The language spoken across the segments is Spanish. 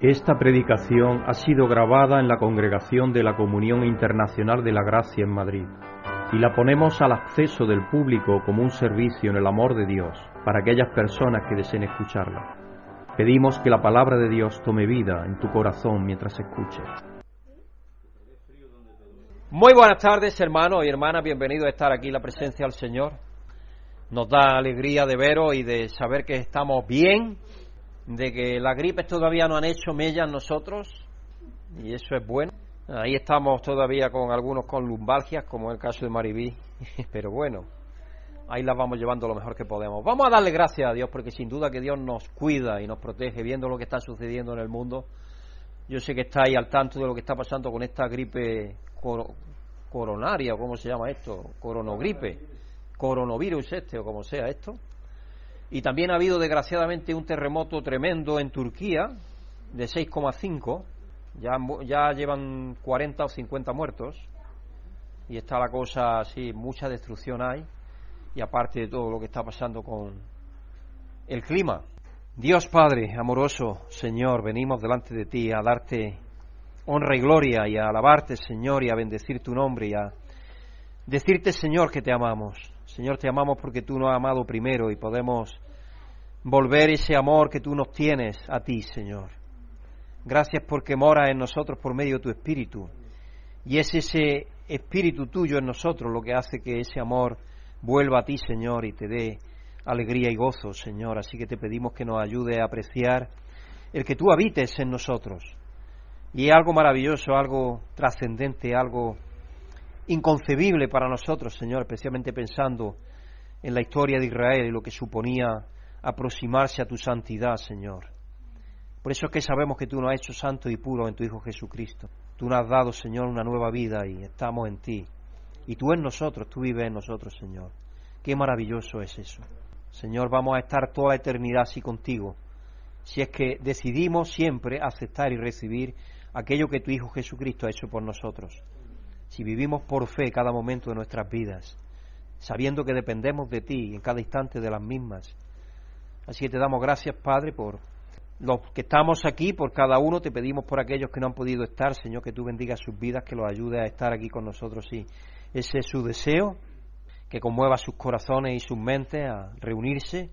Esta predicación ha sido grabada en la Congregación de la Comunión Internacional de la Gracia en Madrid y la ponemos al acceso del público como un servicio en el amor de Dios para aquellas personas que deseen escucharla. Pedimos que la palabra de Dios tome vida en tu corazón mientras escuches. Muy buenas tardes, hermanos y hermanas, bienvenidos a estar aquí en la presencia del Señor. Nos da alegría de veros y de saber que estamos bien de que la gripe todavía no han hecho mella en nosotros y eso es bueno. Ahí estamos todavía con algunos con lumbalgias, como el caso de Maribí, pero bueno, ahí las vamos llevando lo mejor que podemos. Vamos a darle gracias a Dios porque sin duda que Dios nos cuida y nos protege viendo lo que está sucediendo en el mundo. Yo sé que estáis al tanto de lo que está pasando con esta gripe coronaria, o cómo se llama esto, coronogripe, coronavirus este, o como sea esto y también ha habido, desgraciadamente, un terremoto tremendo en Turquía de 6,5. Ya, ya llevan 40 o 50 muertos. Y está la cosa así, mucha destrucción hay. Y aparte de todo lo que está pasando con el clima. Dios Padre, amoroso Señor, venimos delante de ti a darte honra y gloria y a alabarte, Señor, y a bendecir tu nombre y a decirte, Señor, que te amamos. Señor, te amamos porque tú nos has amado primero y podemos volver ese amor que tú nos tienes a ti, Señor. Gracias porque mora en nosotros por medio de tu Espíritu. Y es ese Espíritu tuyo en nosotros lo que hace que ese amor vuelva a ti, Señor, y te dé alegría y gozo, Señor. Así que te pedimos que nos ayude a apreciar el que tú habites en nosotros. Y es algo maravilloso, algo trascendente, algo inconcebible para nosotros, Señor, especialmente pensando en la historia de Israel y lo que suponía aproximarse a tu santidad, Señor. Por eso es que sabemos que tú nos has hecho santo y puro en tu Hijo Jesucristo. Tú nos has dado, Señor, una nueva vida y estamos en ti. Y tú en nosotros, tú vives en nosotros, Señor. Qué maravilloso es eso. Señor, vamos a estar toda la eternidad así contigo. Si es que decidimos siempre aceptar y recibir aquello que tu Hijo Jesucristo ha hecho por nosotros si vivimos por fe cada momento de nuestras vidas, sabiendo que dependemos de ti en cada instante de las mismas. Así que te damos gracias, Padre, por los que estamos aquí, por cada uno, te pedimos por aquellos que no han podido estar, Señor, que tú bendigas sus vidas, que los ayude a estar aquí con nosotros, sí. Ese es su deseo, que conmueva sus corazones y sus mentes a reunirse,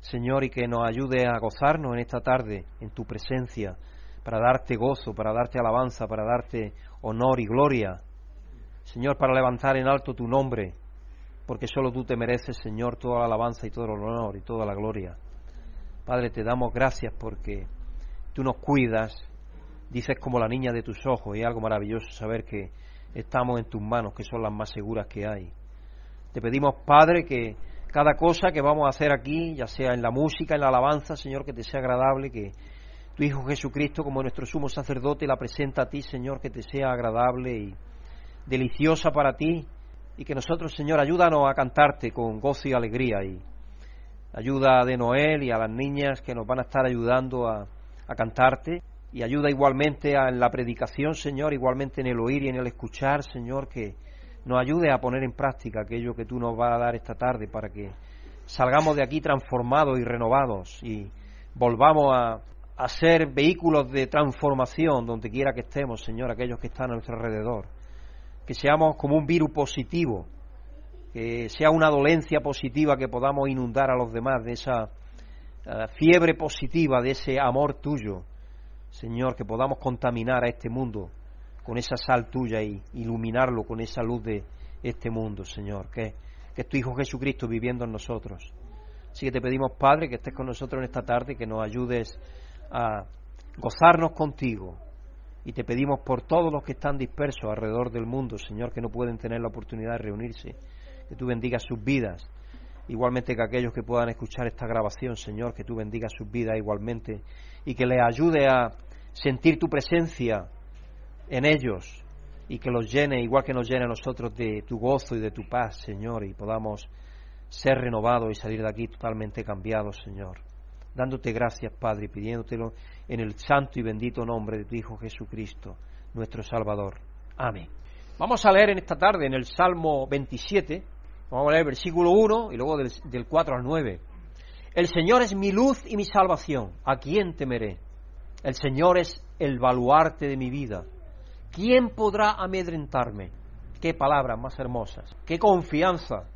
Señor, y que nos ayude a gozarnos en esta tarde, en tu presencia, para darte gozo, para darte alabanza, para darte honor y gloria Señor, para levantar en alto tu nombre, porque solo tú te mereces, Señor, toda la alabanza y todo el honor y toda la gloria. Padre, te damos gracias porque tú nos cuidas, dices como la niña de tus ojos, y es algo maravilloso saber que estamos en tus manos, que son las más seguras que hay. Te pedimos, Padre, que cada cosa que vamos a hacer aquí, ya sea en la música, en la alabanza, Señor, que te sea agradable, que tu Hijo Jesucristo, como nuestro sumo sacerdote, la presenta a ti, Señor, que te sea agradable y deliciosa para ti y que nosotros, Señor, ayúdanos a cantarte con gozo y alegría. Y ayuda de Noel y a las niñas que nos van a estar ayudando a, cantarte. Y ayuda igualmente en la predicación, Señor, igualmente en el oír y en el escuchar, Señor, que nos ayude a poner en práctica aquello que tú nos vas a dar esta tarde para que salgamos de aquí transformados y renovados y volvamos a, a ser vehículos de transformación donde quiera que estemos, Señor, aquellos que están a nuestro alrededor que seamos como un virus positivo, que sea una dolencia positiva que podamos inundar a los demás de esa eh, fiebre positiva, de ese amor tuyo, Señor, que podamos contaminar a este mundo con esa sal tuya y iluminarlo con esa luz de este mundo, Señor, que, que es tu Hijo Jesucristo viviendo en nosotros. Así que te pedimos, Padre, que estés con nosotros en esta tarde, que nos ayudes a gozarnos contigo, y te pedimos por todos los que están dispersos alrededor del mundo, Señor, que no pueden tener la oportunidad de reunirse, que tú bendigas sus vidas, igualmente que aquellos que puedan escuchar esta grabación, Señor, que tú bendigas sus vidas igualmente y que les ayude a sentir tu presencia en ellos y que los llene, igual que nos llene a nosotros de tu gozo y de tu paz, Señor, y podamos ser renovados y salir de aquí totalmente cambiados, Señor dándote gracias, Padre, y pidiéndotelo en el santo y bendito nombre de tu Hijo Jesucristo, nuestro Salvador. Amén. Vamos a leer en esta tarde en el Salmo 27, vamos a leer versículo 1 y luego del, del 4 al 9. El Señor es mi luz y mi salvación, ¿a quién temeré? El Señor es el baluarte de mi vida. ¿Quién podrá amedrentarme? Qué palabras más hermosas, qué confianza.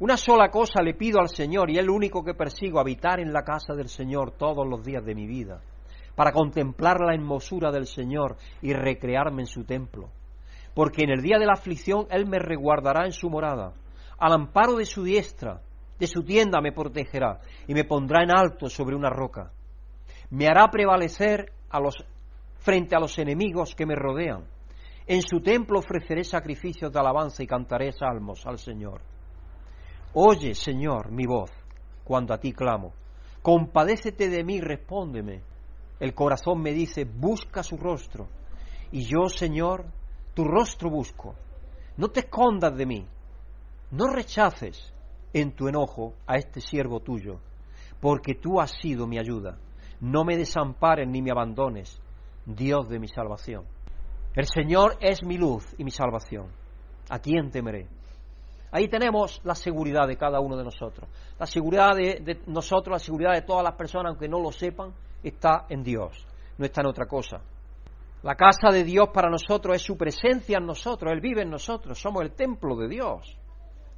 Una sola cosa le pido al Señor y es lo único que persigo, habitar en la casa del Señor todos los días de mi vida, para contemplar la hermosura del Señor y recrearme en su templo. Porque en el día de la aflicción Él me reguardará en su morada, al amparo de su diestra, de su tienda me protegerá y me pondrá en alto sobre una roca. Me hará prevalecer a los, frente a los enemigos que me rodean. En su templo ofreceré sacrificios de alabanza y cantaré salmos al Señor. Oye, Señor, mi voz cuando a ti clamo. Compadécete de mí, respóndeme. El corazón me dice, busca su rostro. Y yo, Señor, tu rostro busco. No te escondas de mí. No rechaces en tu enojo a este siervo tuyo, porque tú has sido mi ayuda. No me desampares ni me abandones, Dios de mi salvación. El Señor es mi luz y mi salvación. ¿A quién temeré? Ahí tenemos la seguridad de cada uno de nosotros. La seguridad de, nosotros, la seguridad de todas las personas, aunque no lo sepan, está en Dios, no está en otra cosa. La casa de Dios para nosotros es su presencia en nosotros, Él vive en nosotros, somos el templo de Dios.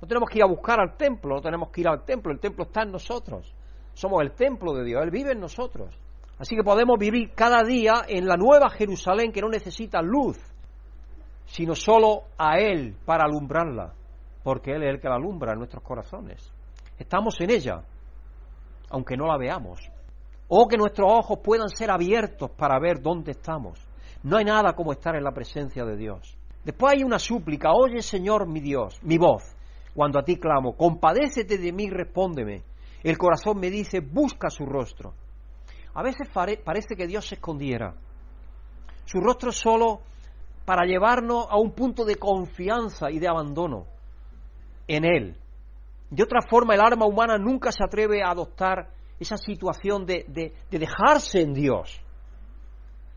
No tenemos que ir a buscar al templo, no tenemos que ir al templo, el templo está en nosotros. Somos el templo de Dios, Él vive en nosotros. Así que podemos vivir cada día en la nueva Jerusalén que no necesita luz, sino solo a Él para alumbrarla porque Él es el que la alumbra en nuestros corazones. Estamos en ella, aunque no la veamos. O que nuestros ojos puedan ser abiertos para ver dónde estamos. No hay nada como estar en la presencia de Dios. Después hay una súplica, oye Señor mi Dios, mi voz, cuando a ti clamo, compadécete de mí, respóndeme. El corazón me dice, busca su rostro. A veces parece que Dios se escondiera. Su rostro solo para llevarnos a un punto de confianza y de abandono en Él. De otra forma, el alma humana nunca se atreve a adoptar esa situación de, de, dejarse en Dios.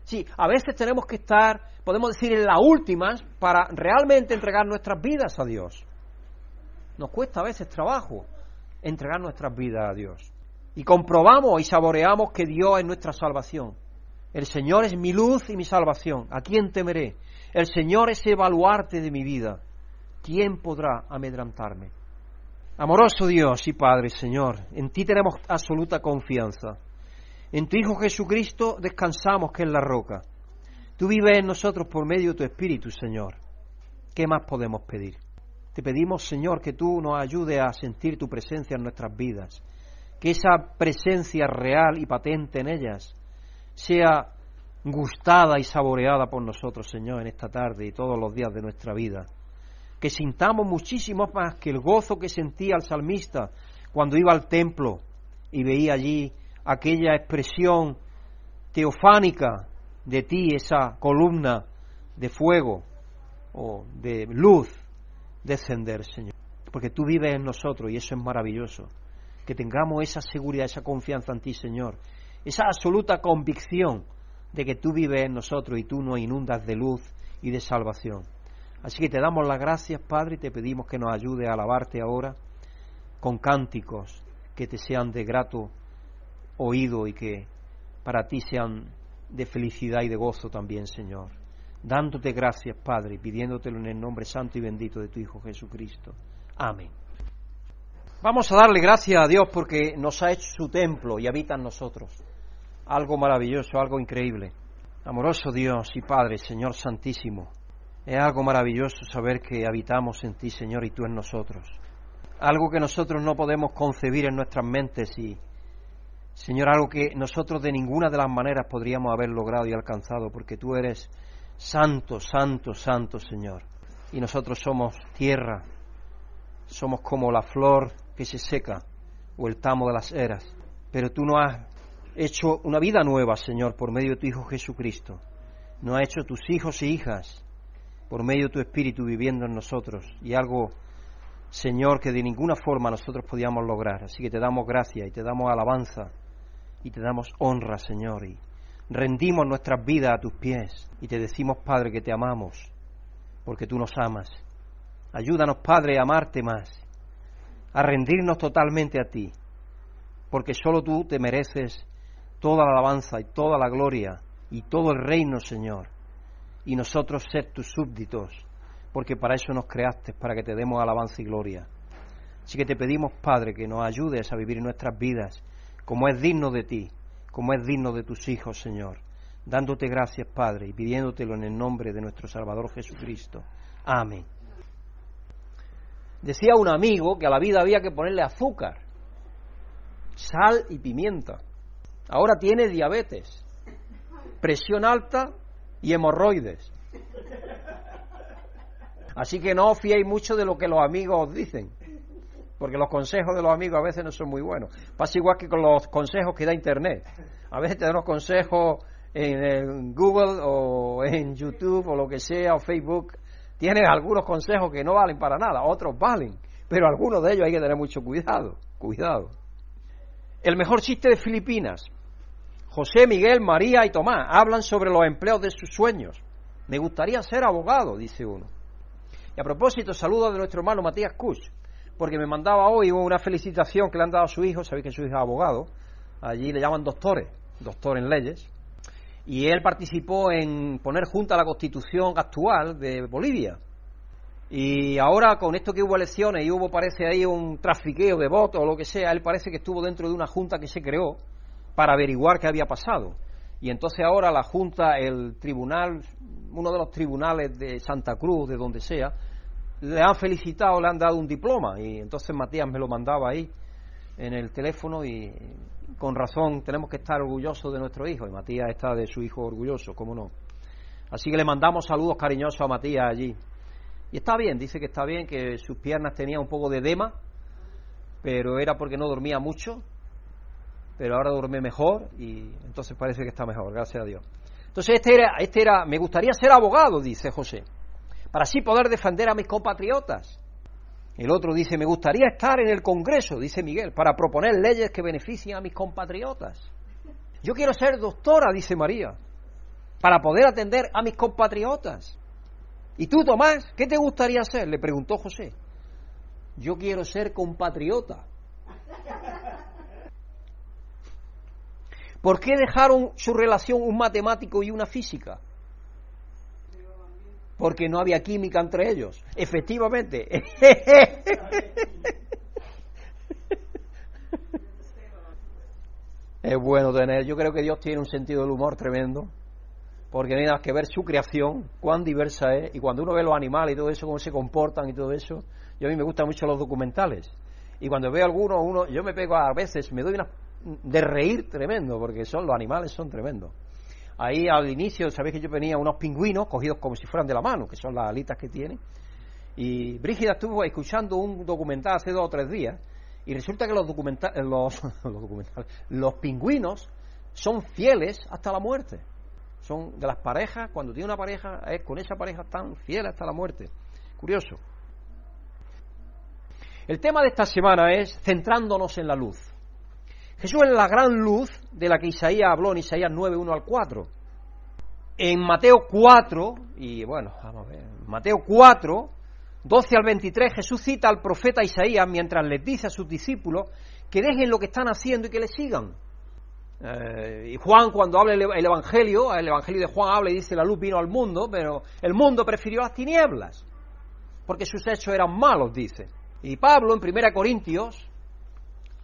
Sí, a veces tenemos que estar, podemos decir, en las últimas para realmente entregar nuestras vidas a Dios. Nos cuesta a veces trabajo entregar nuestras vidas a Dios. Y comprobamos y saboreamos que Dios es nuestra salvación. El Señor es mi luz y mi salvación. ¿A quién temeré? El Señor es el baluarte de mi vida. ¿Quién podrá amedrantarme? Amoroso Dios y Padre, Señor, en ti tenemos absoluta confianza. En tu Hijo Jesucristo descansamos que es la roca. Tú vives en nosotros por medio de tu Espíritu, Señor. ¿Qué más podemos pedir? Te pedimos, Señor, que tú nos ayudes a sentir tu presencia en nuestras vidas, que esa presencia real y patente en ellas sea gustada y saboreada por nosotros, Señor, en esta tarde y todos los días de nuestra vida que sintamos muchísimo más que el gozo que sentía el salmista cuando iba al templo y veía allí aquella expresión teofánica de ti, esa columna de fuego o de luz descender, Señor. Porque tú vives en nosotros y eso es maravilloso. Que tengamos esa seguridad, esa confianza en ti, Señor. Esa absoluta convicción de que tú vives en nosotros y tú nos inundas de luz y de salvación. Así que te damos las gracias, Padre, y te pedimos que nos ayude a alabarte ahora con cánticos que te sean de grato oído y que para ti sean de felicidad y de gozo también, Señor. Dándote gracias, Padre, y pidiéndotelo en el nombre santo y bendito de tu Hijo Jesucristo. Amén. Vamos a darle gracias a Dios porque nos ha hecho su templo y habita en nosotros. Algo maravilloso, algo increíble. Amoroso Dios y Padre, Señor Santísimo. Es algo maravilloso saber que habitamos en ti, Señor, y tú en nosotros. Algo que nosotros no podemos concebir en nuestras mentes y, Señor, algo que nosotros de ninguna de las maneras podríamos haber logrado y alcanzado, porque tú eres santo, santo, santo, Señor. Y nosotros somos tierra, somos como la flor que se seca o el tamo de las eras. Pero tú nos has hecho una vida nueva, Señor, por medio de tu Hijo Jesucristo. Nos has hecho tus hijos e hijas por medio de tu Espíritu viviendo en nosotros y algo, Señor, que de ninguna forma nosotros podíamos lograr. Así que te damos gracia y te damos alabanza y te damos honra, Señor, y rendimos nuestras vidas a tus pies y te decimos, Padre, que te amamos porque tú nos amas. Ayúdanos, Padre, a amarte más, a rendirnos totalmente a ti, porque solo tú te mereces toda la alabanza y toda la gloria y todo el reino, Señor. Y nosotros ser tus súbditos, porque para eso nos creaste, para que te demos alabanza y gloria. Así que te pedimos, Padre, que nos ayudes a vivir nuestras vidas como es digno de ti, como es digno de tus hijos, Señor. Dándote gracias, Padre, y pidiéndotelo en el nombre de nuestro Salvador Jesucristo. Amén. Decía un amigo que a la vida había que ponerle azúcar, sal y pimienta. Ahora tiene diabetes, presión alta y hemorroides. Así que no os fiéis mucho de lo que los amigos os dicen, porque los consejos de los amigos a veces no son muy buenos. Pasa igual que con los consejos que da Internet. A veces te dan consejos en Google o en YouTube o lo que sea, o Facebook. Tienen algunos consejos que no valen para nada, otros valen, pero algunos de ellos hay que tener mucho cuidado, cuidado. El mejor chiste de Filipinas. José, Miguel, María y Tomás hablan sobre los empleos de sus sueños. Me gustaría ser abogado, dice uno. Y a propósito, saludo de nuestro hermano Matías Kuch, porque me mandaba hoy una felicitación que le han dado a su hijo, sabéis que su hijo es abogado, allí le llaman doctores, doctor en leyes, y él participó en poner junta la constitución actual de Bolivia. Y ahora con esto que hubo elecciones y hubo parece ahí un trafiqueo de votos o lo que sea, él parece que estuvo dentro de una junta que se creó para averiguar qué había pasado. Y entonces ahora la junta, el tribunal, uno de los tribunales de Santa Cruz, de donde sea, le han felicitado, le han dado un diploma y entonces Matías me lo mandaba ahí en el teléfono y con razón tenemos que estar orgullosos de nuestro hijo y Matías está de su hijo orgulloso, cómo no. Así que le mandamos saludos cariñosos a Matías allí. Y está bien, dice que está bien, que sus piernas tenían un poco de edema, pero era porque no dormía mucho, pero ahora duerme mejor y entonces parece que está mejor, gracias a Dios. Entonces este era, este era, me gustaría ser abogado, dice José, para así poder defender a mis compatriotas. El otro dice, me gustaría estar en el Congreso, dice Miguel, para proponer leyes que beneficien a mis compatriotas. Yo quiero ser doctora, dice María, para poder atender a mis compatriotas. ¿Y tú, Tomás, qué te gustaría ser? Le preguntó José. Yo quiero ser compatriota. ¿Por qué dejaron su relación un matemático y una física? Porque no había química entre ellos. Efectivamente. es bueno tener. Yo creo que Dios tiene un sentido del humor tremendo porque no hay nada que ver su creación, cuán diversa es, y cuando uno ve los animales y todo eso, cómo se comportan y todo eso, yo a mí me gustan mucho los documentales, y cuando veo algunos, uno, yo me pego a veces, me doy una de reír tremendo, porque son los animales son tremendos. Ahí al inicio, sabéis que yo tenía unos pingüinos cogidos como si fueran de la mano, que son las alitas que tienen, y Brígida estuvo escuchando un documental hace dos o tres días, y resulta que los, documentales, los, los, los pingüinos son fieles hasta la muerte son de las parejas, cuando tiene una pareja, es con esa pareja tan fiel hasta la muerte. Curioso. El tema de esta semana es centrándonos en la luz. Jesús es la gran luz de la que Isaías habló en Isaías 9, 1 al 4. En Mateo 4, y bueno, vamos a ver, Mateo 4, 12 al 23, Jesús cita al profeta Isaías mientras les dice a sus discípulos que dejen lo que están haciendo y que le sigan. Eh, y Juan cuando habla el, Evangelio, el Evangelio de Juan habla y dice la luz vino al mundo, pero el mundo prefirió las tinieblas, porque sus hechos eran malos, dice. Y Pablo en 1 Corintios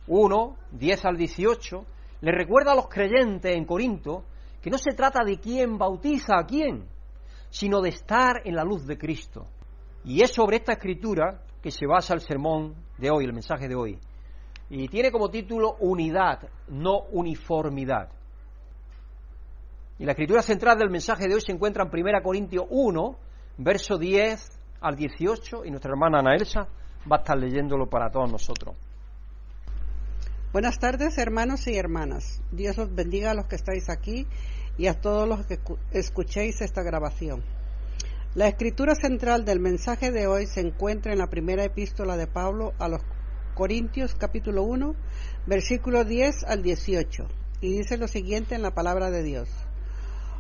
1, 10 al 18, le recuerda a los creyentes en Corinto que no se trata de quién bautiza a quién, sino de estar en la luz de Cristo. Y es sobre esta escritura que se basa el sermón de hoy, el mensaje de hoy y tiene como título unidad, no uniformidad. Y la escritura central del mensaje de hoy se encuentra en 1 Corintios 1, verso 10 al 18, y nuestra hermana Ana Elsa va a estar leyéndolo para todos nosotros. Buenas tardes, hermanos y hermanas. Dios os bendiga a los que estáis aquí y a todos los que escuchéis esta grabación. La escritura central del mensaje de hoy se encuentra en la primera epístola de Pablo a los Corintios capítulo 1, versículo 10 al 18, y dice lo siguiente en la palabra de Dios.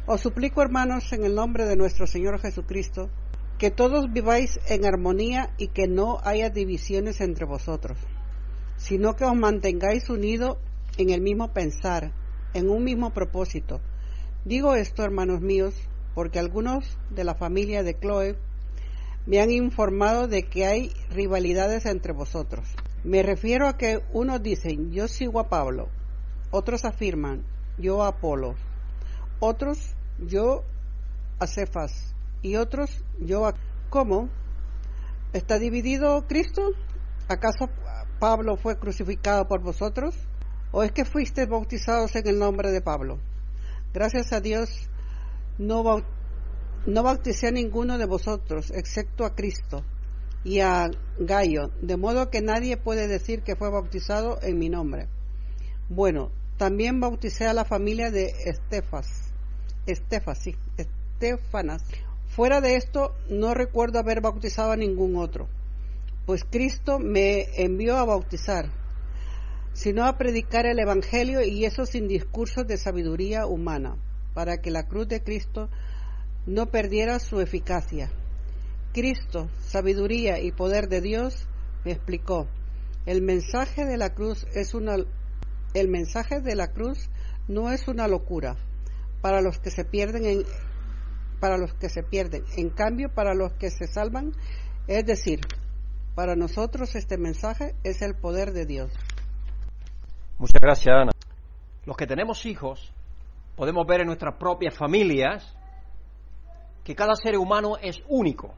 Os suplico, hermanos, en el nombre de nuestro Señor Jesucristo, que todos viváis en armonía y que no haya divisiones entre vosotros, sino que os mantengáis unidos en el mismo pensar, en un mismo propósito. Digo esto, hermanos míos, porque algunos de la familia de Chloe me han informado de que hay rivalidades entre vosotros. Me refiero a que unos dicen, yo sigo a Pablo, otros afirman, yo a Apolo, otros, yo a Cefas, y otros, yo a... ¿Cómo? ¿Está dividido Cristo? ¿Acaso Pablo fue crucificado por vosotros? ¿O es que fuisteis bautizados en el nombre de Pablo? Gracias a Dios, no, no bauticé a ninguno de vosotros, excepto a Cristo y a Gallo, de modo que nadie puede decir que fue bautizado en mi nombre. Bueno, también bauticé a la familia de Estefas, Estefas, sí, Estefanas. Fuera de esto, no recuerdo haber bautizado a ningún otro, pues Cristo me envió a bautizar, sino a predicar el Evangelio y eso sin discursos de sabiduría humana, para que la cruz de Cristo no perdiera su eficacia. Cristo, sabiduría y poder de Dios, me explicó. El mensaje de la cruz es una el mensaje de la cruz no es una locura para los que se pierden en, para los que se pierden. En cambio, para los que se salvan, es decir, para nosotros este mensaje es el poder de Dios. Muchas gracias, Ana. Los que tenemos hijos podemos ver en nuestras propias familias que cada ser humano es único.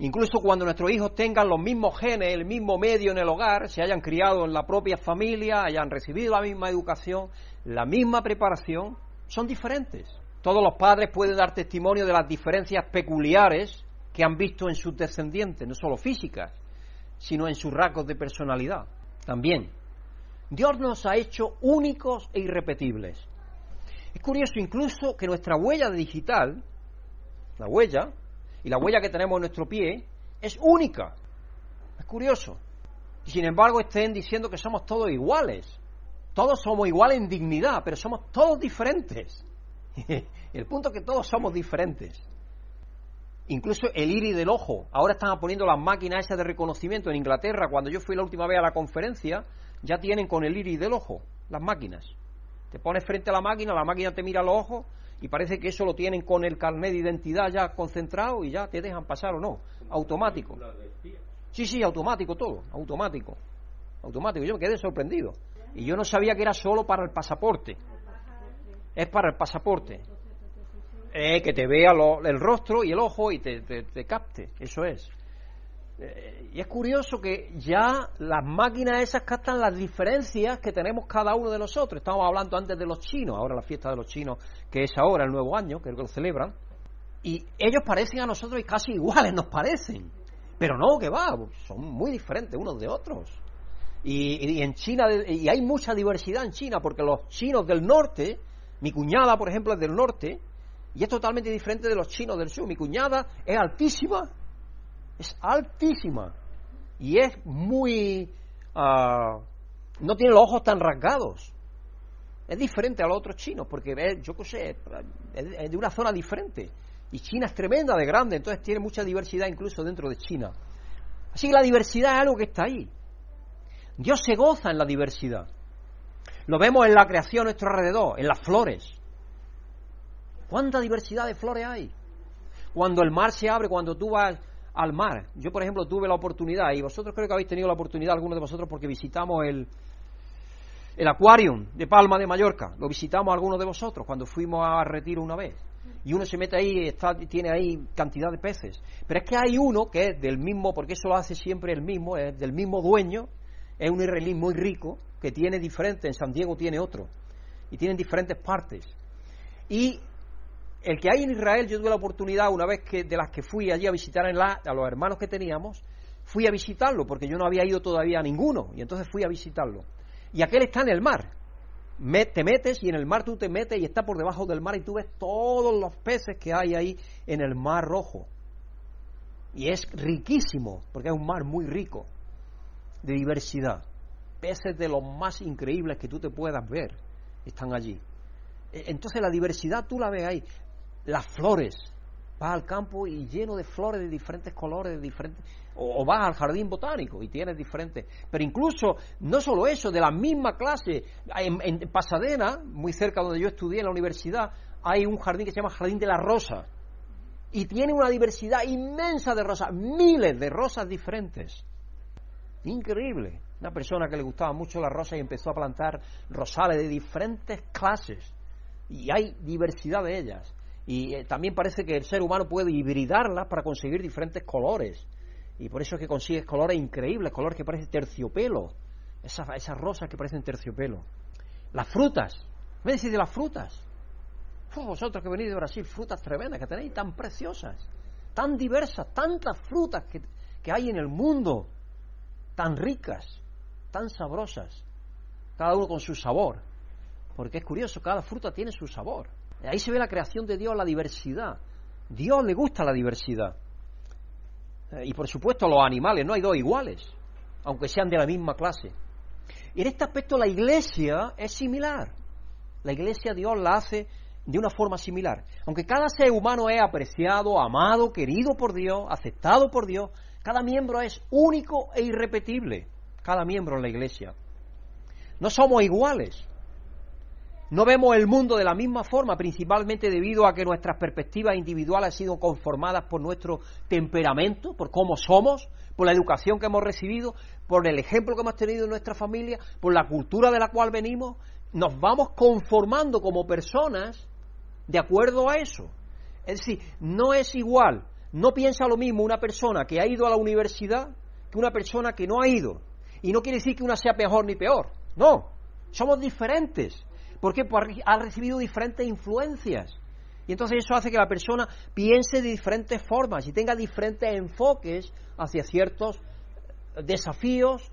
Incluso cuando nuestros hijos tengan los mismos genes, el mismo medio en el hogar, se hayan criado en la propia familia, hayan recibido la misma educación, la misma preparación, son diferentes. Todos los padres pueden dar testimonio de las diferencias peculiares que han visto en sus descendientes, no solo físicas, sino en sus rasgos de personalidad. También, Dios nos ha hecho únicos e irrepetibles. Es curioso incluso que nuestra huella digital, la huella, y la huella que tenemos en nuestro pie es única. Es curioso. Y sin embargo estén diciendo que somos todos iguales. Todos somos iguales en dignidad, pero somos todos diferentes. el punto es que todos somos diferentes. Incluso el iris del ojo. Ahora están poniendo las máquinas esas de reconocimiento en Inglaterra. Cuando yo fui la última vez a la conferencia, ya tienen con el iris del ojo las máquinas. Te pones frente a la máquina, la máquina te mira los ojos y parece que eso lo tienen con el carnet de identidad ya concentrado y ya te dejan pasar o no. Automático. Sí, sí, automático todo, automático. Automático. Yo me quedé sorprendido. Y yo no sabía que era solo para el pasaporte. Es para el pasaporte. Eh, que te vea el rostro y el ojo y te, te capte. Eso es. Eh, y es curioso que ya las máquinas esas captan las diferencias que tenemos cada uno de nosotros. Estamos hablando antes de los chinos, ahora la fiesta de los chinos, que es ahora el nuevo año, que es lo que lo celebran. Y ellos parecen a nosotros y casi iguales nos parecen. Pero no, que va, son muy diferentes unos de otros. Y, en China, y hay mucha diversidad en China, porque los chinos del norte, mi cuñada, por ejemplo, es del norte, y es totalmente diferente de los chinos del sur. Mi cuñada es altísima es altísima y es muy... Ah, no tiene los ojos tan rasgados. Es diferente a los otros chinos, porque yo qué sé, es de una zona diferente. Y China es tremenda de grande, entonces tiene mucha diversidad incluso dentro de China. Así que la diversidad es algo que está ahí. Dios se goza en la diversidad. Lo vemos en la creación a nuestro alrededor, en las flores. ¿Cuánta diversidad de flores hay? Cuando el mar se abre, cuando tú vas al mar. Yo, por ejemplo, tuve la oportunidad, y vosotros creo que habéis tenido la oportunidad, algunos de vosotros, porque visitamos el, el Aquarium de Palma de Mallorca. Lo visitamos algunos de vosotros cuando fuimos a Retiro una vez. Y uno se mete ahí y está, tiene ahí cantidad de peces. Pero es que hay uno que es del mismo, porque eso lo hace siempre el mismo, es del mismo dueño, es un israelí muy rico, que tiene diferente, en San Diego tiene otro, y tienen diferentes partes. Y el que hay en Israel, yo tuve la oportunidad, una vez que de las que fui allí a visitar a los hermanos que teníamos, fui a visitarlo, porque yo no había ido todavía a ninguno, y entonces fui a visitarlo. Y aquel está en el mar. te metes y en el mar tú te metes y está por debajo del mar y tú ves todos los peces que hay ahí en el mar rojo. Y es riquísimo, porque es un mar muy rico, de diversidad. Peces de los más increíbles que tú te puedas ver están allí. E, entonces la diversidad tú la ves ahí las flores, Vas al campo y lleno de flores de diferentes colores, de diferentes... O, vas al jardín botánico y tienes diferentes... Pero incluso, no solo eso, de la misma clase, en, en Pasadena, muy cerca donde yo estudié en la universidad, hay un jardín que se llama Jardín de la Rosa. Y tiene una diversidad inmensa de rosas, miles de rosas diferentes. Increíble. Una persona que le gustaba mucho la rosa y empezó a plantar rosales de diferentes clases. Y hay diversidad de ellas. Y eh, también parece que el ser humano puede hibridarlas para conseguir diferentes colores. Y por eso es que consigues colores increíbles, colores que parecen terciopelo. Esas, rosas que parecen terciopelo. Las frutas. ¿Me decís de las frutas? vosotros que venís de Brasil, frutas tremendas que tenéis, tan preciosas, tan diversas, tantas frutas que, que hay en el mundo, tan ricas, tan sabrosas, cada uno con su sabor. Porque es curioso, cada fruta tiene su sabor. Ahí se ve la creación de Dios, la diversidad. Dios le gusta la diversidad. Eh, y por supuesto los animales, no hay dos iguales, aunque sean de la misma clase. Y en este aspecto la iglesia es similar. La iglesia Dios la hace de una forma similar. Aunque cada ser humano es apreciado, amado, querido por Dios, aceptado por Dios, cada miembro es único e irrepetible. Cada miembro en la iglesia. No somos iguales. No vemos el mundo de la misma forma, principalmente debido a que nuestras perspectivas individuales han sido conformadas por nuestro temperamento, por cómo somos, por la educación que hemos recibido, por el ejemplo que hemos tenido en nuestra familia, por la cultura de la cual venimos. Nos vamos conformando como personas de acuerdo a eso. Es decir, no es igual, no piensa lo mismo una persona que ha ido a la universidad que una persona que no ha ido. Y no quiere decir que una sea mejor ni peor, no, somos diferentes. ¿Por qué? Porque ha recibido diferentes influencias. Y entonces eso hace que la persona piense de diferentes formas y tenga diferentes enfoques hacia ciertos desafíos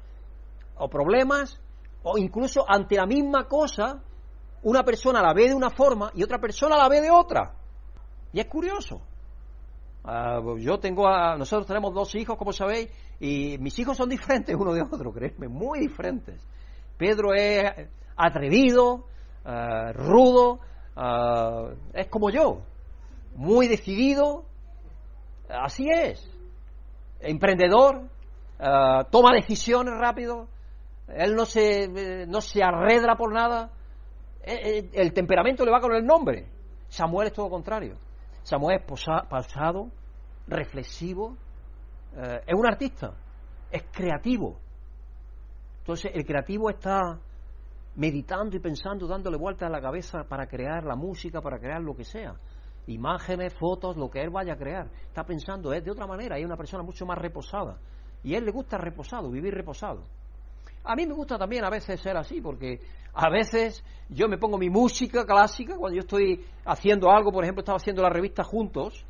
o problemas o incluso ante la misma cosa una persona la ve de una forma y otra persona la ve de otra. Y es curioso. Ah, yo tengo a, nosotros tenemos dos hijos, como sabéis, y mis hijos son diferentes uno de otro, créeme, muy diferentes. Pedro es atrevido, ah, rudo, ah, es como yo, muy decidido, así es, emprendedor, toma decisiones rápido, él no se, eh, no se arredra por nada, eh, eh, el temperamento le va con el nombre. Samuel es todo lo contrario. Samuel es pausado, reflexivo, eh, es un artista, es creativo. Entonces el creativo está meditando y pensando, dándole vueltas a la cabeza para crear la música, para crear lo que sea. Imágenes, fotos, lo que él vaya a crear. Está pensando, es de otra manera, es una persona mucho más reposada. Y él le gusta reposado, vivir reposado. A mí me gusta también a veces ser así, porque a veces yo me pongo mi música clásica cuando yo estoy haciendo algo, por ejemplo, estaba haciendo la revista Juntos,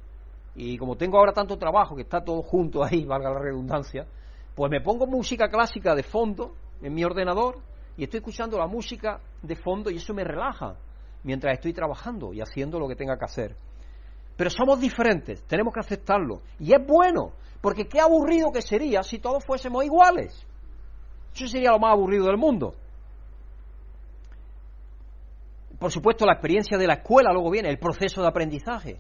y como tengo ahora tanto trabajo, que está todo junto ahí, valga la redundancia, pues me pongo música clásica de fondo en mi ordenador y estoy escuchando la música de fondo y eso me relaja mientras estoy trabajando y haciendo lo que tenga que hacer. Pero somos diferentes, tenemos que aceptarlo. Y es bueno, porque qué aburrido que sería si todos fuésemos iguales. Eso sería lo más aburrido del mundo. Por supuesto, la experiencia de la escuela luego viene, el proceso de aprendizaje.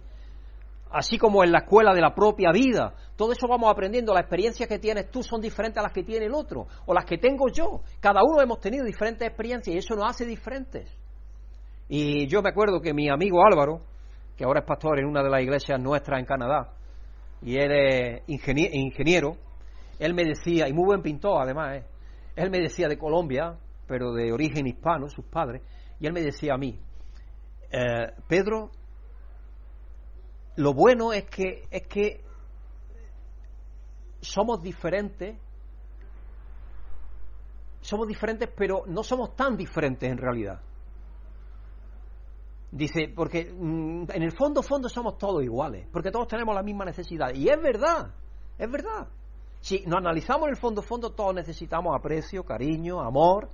Así como en la escuela de la propia vida. Todo eso vamos aprendiendo. Las experiencias que tienes tú son diferentes a las que tiene el otro, o las que tengo yo. Cada uno hemos tenido diferentes experiencias y eso nos hace diferentes. Y yo me acuerdo que mi amigo Álvaro, que ahora es pastor en una de las iglesias nuestras en Canadá, y él es ingeniero, él me decía, y muy buen pintor además, ¿eh? Él me decía de Colombia, pero de origen hispano, sus padres, y él me decía a mí, eh, Pedro, lo bueno es que, es que somos diferentes, somos diferentes, pero no somos tan diferentes en realidad. Dice, porque mm, en el fondo, fondo somos todos iguales, porque todos tenemos la misma necesidad. Y es verdad, es verdad. Si nos analizamos en el fondo, fondo, todos necesitamos aprecio, cariño, amor,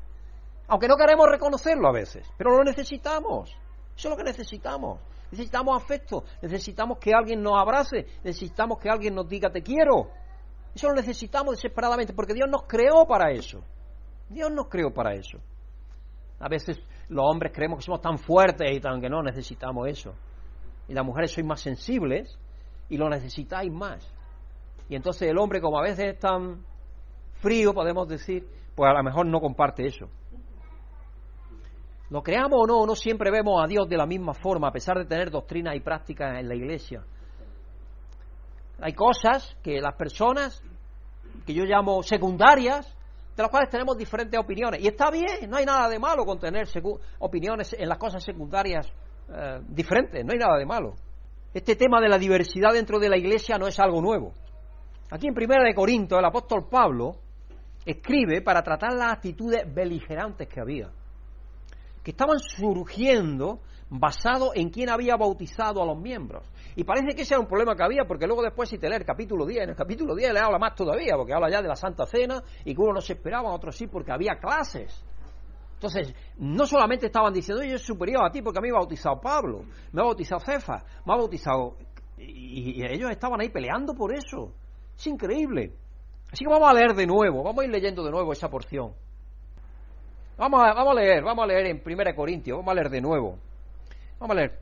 aunque no queremos reconocerlo a veces, pero lo necesitamos. Eso es lo que necesitamos. Necesitamos afecto, necesitamos que alguien nos abrace, necesitamos que alguien nos diga te quiero. Eso lo necesitamos desesperadamente, porque Dios nos creó para eso. Dios nos creó para eso. A veces los hombres creemos que somos tan fuertes y tan que no necesitamos eso. Y las mujeres son más sensibles y lo necesitáis más. Y entonces el hombre, como a veces es tan frío, podemos decir, pues a lo mejor no comparte eso. Lo creamos o no, no siempre vemos a Dios de la misma forma, a pesar de tener doctrinas y prácticas en la iglesia. Hay cosas que las personas, que yo llamo secundarias, de las cuales tenemos diferentes opiniones. Y está bien, no hay nada de malo con tener opiniones en las cosas secundarias eh, diferentes, no hay nada de malo. Este tema de la diversidad dentro de la iglesia no es algo nuevo. Aquí en Primera de Corinto, el apóstol Pablo escribe para tratar las actitudes beligerantes que había que estaban surgiendo basado en quién había bautizado a los miembros. Y parece que ese era un problema que había, porque luego después si te lee el capítulo 10, en el capítulo 10 le habla más todavía, porque habla ya de la Santa Cena y que uno no se esperaba, otros sí, porque había clases. Entonces, no solamente estaban diciendo, yo soy superior a ti porque a mí me ha bautizado Pablo, me ha bautizado Cefa, me ha bautizado... Y, y ellos estaban ahí peleando por eso. Es increíble. Así que vamos a leer de nuevo, vamos a ir leyendo de nuevo esa porción. Vamos a, leer, vamos a leer en 1 Corintios, vamos a leer de nuevo. Vamos a leer.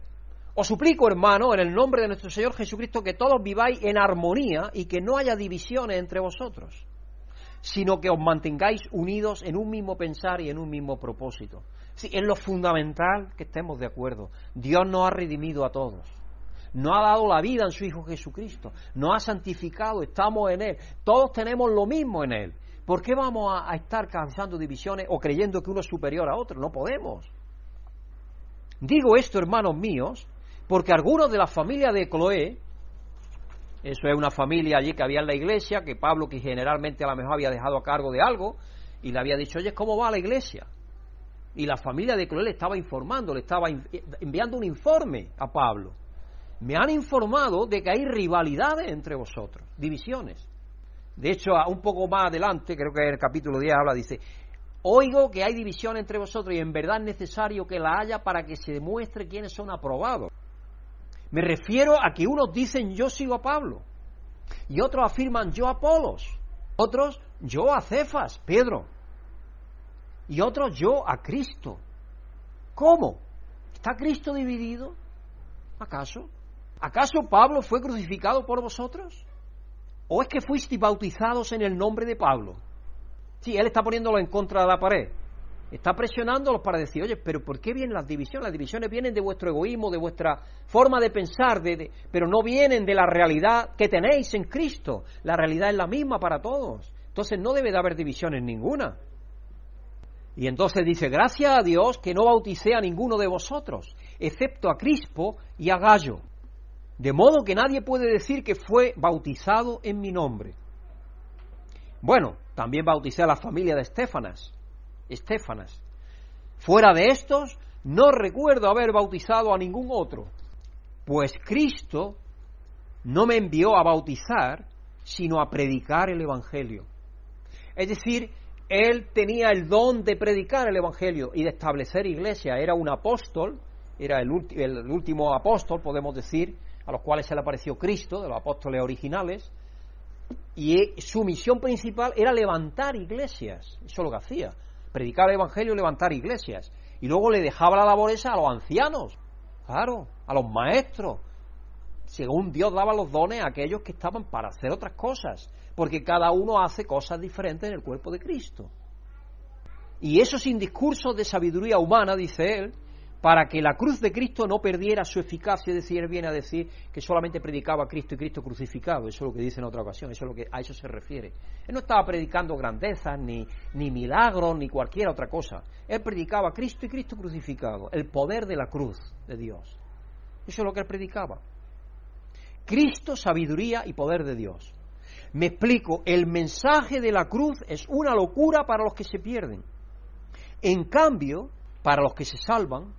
Os suplico, hermano, en el nombre de nuestro Señor Jesucristo, que todos viváis en armonía y que no haya divisiones entre vosotros, sino que os mantengáis unidos en un mismo pensar y en un mismo propósito. Sí, es lo fundamental que estemos de acuerdo. Dios nos ha redimido a todos. Nos ha dado la vida en su Hijo Jesucristo. Nos ha santificado, estamos en Él. Todos tenemos lo mismo en Él. ¿Por qué vamos a, estar causando divisiones o creyendo que uno es superior a otro? No podemos. Digo esto, hermanos míos, porque algunos de la familia de Cloé, eso es una familia allí que había en la iglesia, que Pablo, que generalmente a lo mejor había dejado a cargo de algo, y le había dicho, oye, ¿cómo va la iglesia? Y la familia de Cloé le estaba informando, le estaba enviando un informe a Pablo. Me han informado de que hay rivalidades entre vosotros, divisiones. De hecho, un poco más adelante, creo que en el capítulo 10 habla, dice, oigo que hay división entre vosotros y en verdad es necesario que la haya para que se demuestre quiénes son aprobados. Me refiero a que unos dicen yo sigo a Pablo y otros afirman yo a Apolos, otros yo a Cefas, Pedro, y otros yo a Cristo. ¿Cómo? ¿Está Cristo dividido? ¿Acaso? ¿Acaso Pablo fue crucificado por vosotros? ¿O es que fuisteis bautizados en el nombre de Pablo? Sí, él está poniéndolo en contra de la pared. Está presionándolos para decir, oye, pero ¿por qué vienen las divisiones? Las divisiones vienen de vuestro egoísmo, de vuestra forma de pensar, de, pero no vienen de la realidad que tenéis en Cristo. La realidad es la misma para todos. Entonces no debe de haber divisiones ninguna. Y entonces dice, gracias a Dios que no bauticé a ninguno de vosotros, excepto a Crispo y a Gallo de modo que nadie puede decir que fue bautizado en mi nombre. Bueno, también bauticé a la familia de Estefanas. Estefanas. Fuera de estos, no recuerdo haber bautizado a ningún otro, pues Cristo no me envió a bautizar, sino a predicar el Evangelio. Es decir, él tenía el don de predicar el Evangelio y de establecer iglesia. Era un apóstol, era el, el último apóstol, podemos decir, a los cuales se le apareció Cristo, de los apóstoles originales, y su misión principal era levantar iglesias, eso es lo que hacía, predicar el Evangelio y levantar iglesias, y luego le dejaba la labor esa a los ancianos, claro, a los maestros, según Dios daba los dones a aquellos que estaban para hacer otras cosas, porque cada uno hace cosas diferentes en el cuerpo de Cristo. Y eso sin discursos de sabiduría humana, dice él, para que la cruz de Cristo no perdiera su eficacia, es decir, él viene a decir que solamente predicaba Cristo y Cristo crucificado, eso es lo que dice en otra ocasión, eso es lo que a eso se refiere. Él no estaba predicando grandezas, ni, ni milagros, ni cualquier otra cosa. Él predicaba Cristo y Cristo crucificado, el poder de la cruz de Dios. Eso es lo que él predicaba. Cristo, sabiduría y poder de Dios. Me explico, el mensaje de la cruz es una locura para los que se pierden. En cambio, para los que se salvan,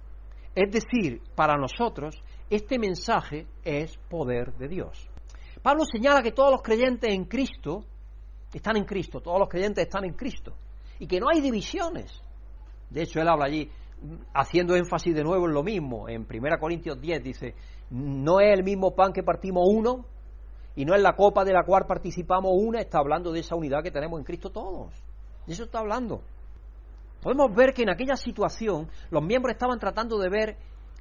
es decir, para nosotros, este mensaje es poder de Dios. Pablo señala que todos los creyentes en Cristo están en Cristo, todos los creyentes están en Cristo, y que no hay divisiones. De hecho, él habla allí, haciendo énfasis de nuevo en lo mismo, en 1 Corintios 10 dice, no es el mismo pan que partimos uno, y no es la copa de la cual participamos una, está hablando de esa unidad que tenemos en Cristo todos. De eso está hablando. Podemos ver que en aquella situación los miembros estaban tratando de ver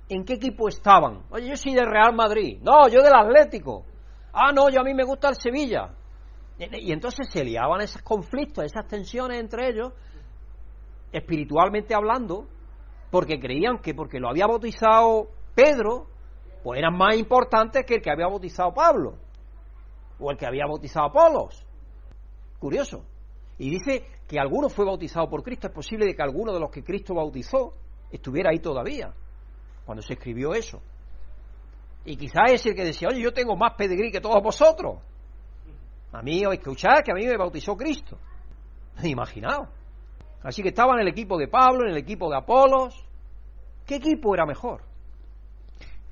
en qué equipo estaban. Oye, yo soy del Real Madrid. No, yo del Atlético. Ah, no, yo a mí me gusta el Sevilla. Y entonces se liaban esos conflictos, esas tensiones entre ellos, espiritualmente hablando, porque creían que porque lo había bautizado Pedro, pues eran más importantes que el que había bautizado Pablo, o el que había bautizado Apolos. Curioso. Y dice que alguno fue bautizado por Cristo. Es posible de que alguno de los que Cristo bautizó estuviera ahí todavía, cuando se escribió eso. Y quizás es el que decía, oye, yo tengo más pedigrí que todos vosotros. A mí, o escuchar que a mí me bautizó Cristo. Imaginaos. Así que estaba en el equipo de Pablo, en el equipo de Apolos. ¿Qué equipo era mejor?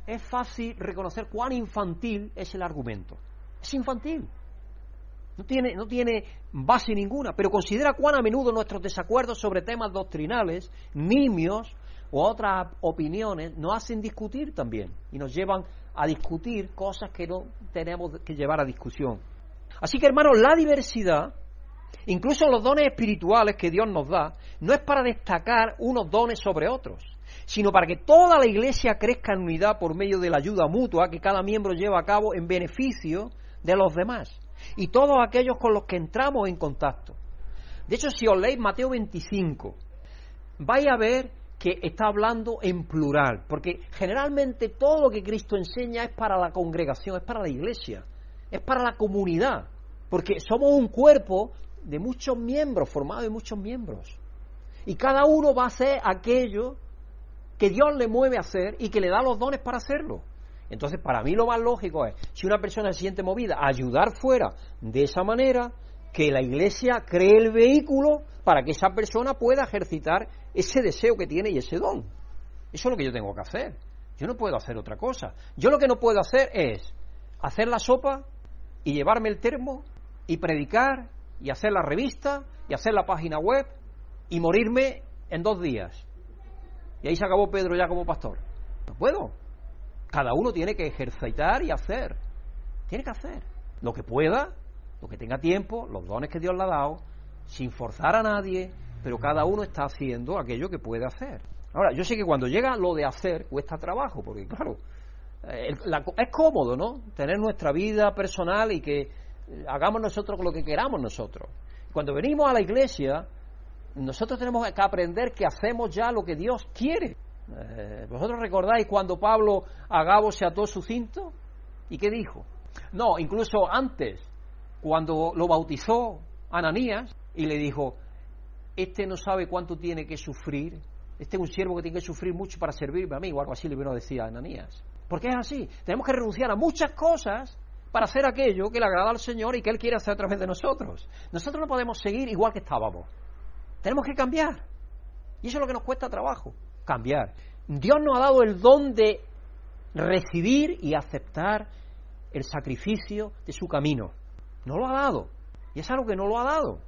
Es fácil reconocer cuán infantil es el argumento. Es infantil. No tiene, no tiene base ninguna, pero considera cuán a menudo nuestros desacuerdos sobre temas doctrinales, nimios o otras opiniones nos hacen discutir también y nos llevan a discutir cosas que no tenemos que llevar a discusión. Así que hermanos, la diversidad, incluso los dones espirituales que Dios nos da, no es para destacar unos dones sobre otros, sino para que toda la iglesia crezca en unidad por medio de la ayuda mutua que cada miembro lleva a cabo en beneficio de los demás y todos aquellos con los que entramos en contacto. De hecho, si os leéis Mateo 25, vais a ver que está hablando en plural, porque generalmente todo lo que Cristo enseña es para la congregación, es para la iglesia, es para la comunidad, porque somos un cuerpo de muchos miembros, formado de muchos miembros. Y cada uno va a hacer aquello que Dios le mueve a hacer y que le da los dones para hacerlo. Entonces, para mí lo más lógico es, si una persona se siente movida, ayudar fuera de esa manera, que la iglesia cree el vehículo para que esa persona pueda ejercitar ese deseo que tiene y ese don. Eso es lo que yo tengo que hacer. Yo no puedo hacer otra cosa. Yo lo que no puedo hacer es hacer la sopa y llevarme el termo y predicar y hacer la revista y hacer la página web y morirme en dos días. Y ahí se acabó Pedro ya como pastor. No puedo. Cada uno tiene que ejercitar y hacer. Tiene que hacer lo que pueda, lo que tenga tiempo, los dones que Dios le ha dado, sin forzar a nadie, pero cada uno está haciendo aquello que puede hacer. Ahora, yo sé que cuando llega lo de hacer cuesta trabajo, porque claro, eh, es cómodo, ¿no? Tener nuestra vida personal y que hagamos nosotros lo que queramos nosotros. Cuando venimos a la iglesia, nosotros tenemos que aprender que hacemos ya lo que Dios quiere. Eh, ¿Vosotros recordáis cuando Pablo a Gabo se ató su cinto? ¿Y qué dijo? No, incluso antes, cuando lo bautizó Ananías y le dijo, este no sabe cuánto tiene que sufrir, este es un siervo que tiene que sufrir mucho para servirme a mí, o así le vino a Ananías. Porque es así, tenemos que renunciar a muchas cosas para hacer aquello que le agrada al Señor y que Él quiere hacer a través de nosotros. Nosotros no podemos seguir igual que estábamos. Tenemos que cambiar. Y eso es lo que nos cuesta trabajo cambiar. Dios nos ha dado el don de recibir y aceptar el sacrificio de su camino. No lo ha dado. Y es algo que no lo ha dado.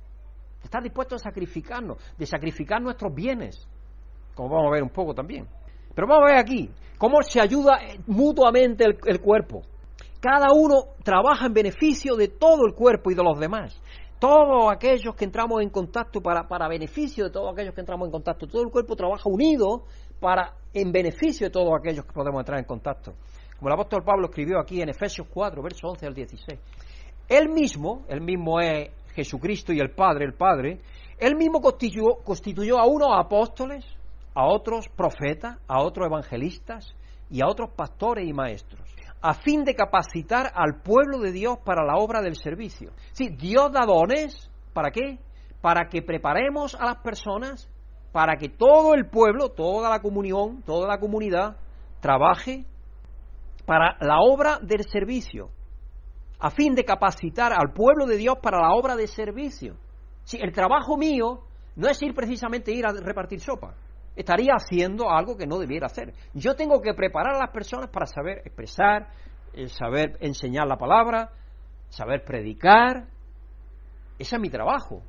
Está dispuesto a sacrificarnos, de sacrificar nuestros bienes, como vamos a ver un poco también. Pero vamos a ver aquí cómo se ayuda mutuamente el, el cuerpo. Cada uno trabaja en beneficio de todo el cuerpo y de los demás todos aquellos que entramos en contacto para, para beneficio de todos aquellos que entramos en contacto. Todo el cuerpo trabaja unido para en beneficio de todos aquellos que podemos entrar en contacto. Como el apóstol Pablo escribió aquí en Efesios 4, verso 11 al 16. Él mismo, él mismo es Jesucristo y el Padre, el Padre, él mismo constituyó, constituyó a unos apóstoles, a otros profetas, a otros evangelistas y a otros pastores y maestros a fin de capacitar al pueblo de Dios para la obra del servicio. Sí, Dios da dones, ¿para qué? Para que preparemos a las personas, para que todo el pueblo, toda la comunión, toda la comunidad trabaje para la obra del servicio, a fin de capacitar al pueblo de Dios para la obra de servicio. Sí, el trabajo mío no es ir precisamente ir a repartir sopa estaría haciendo algo que no debiera hacer. Yo tengo que preparar a las personas para saber expresar, eh, saber enseñar la palabra, saber predicar. Ese es mi trabajo,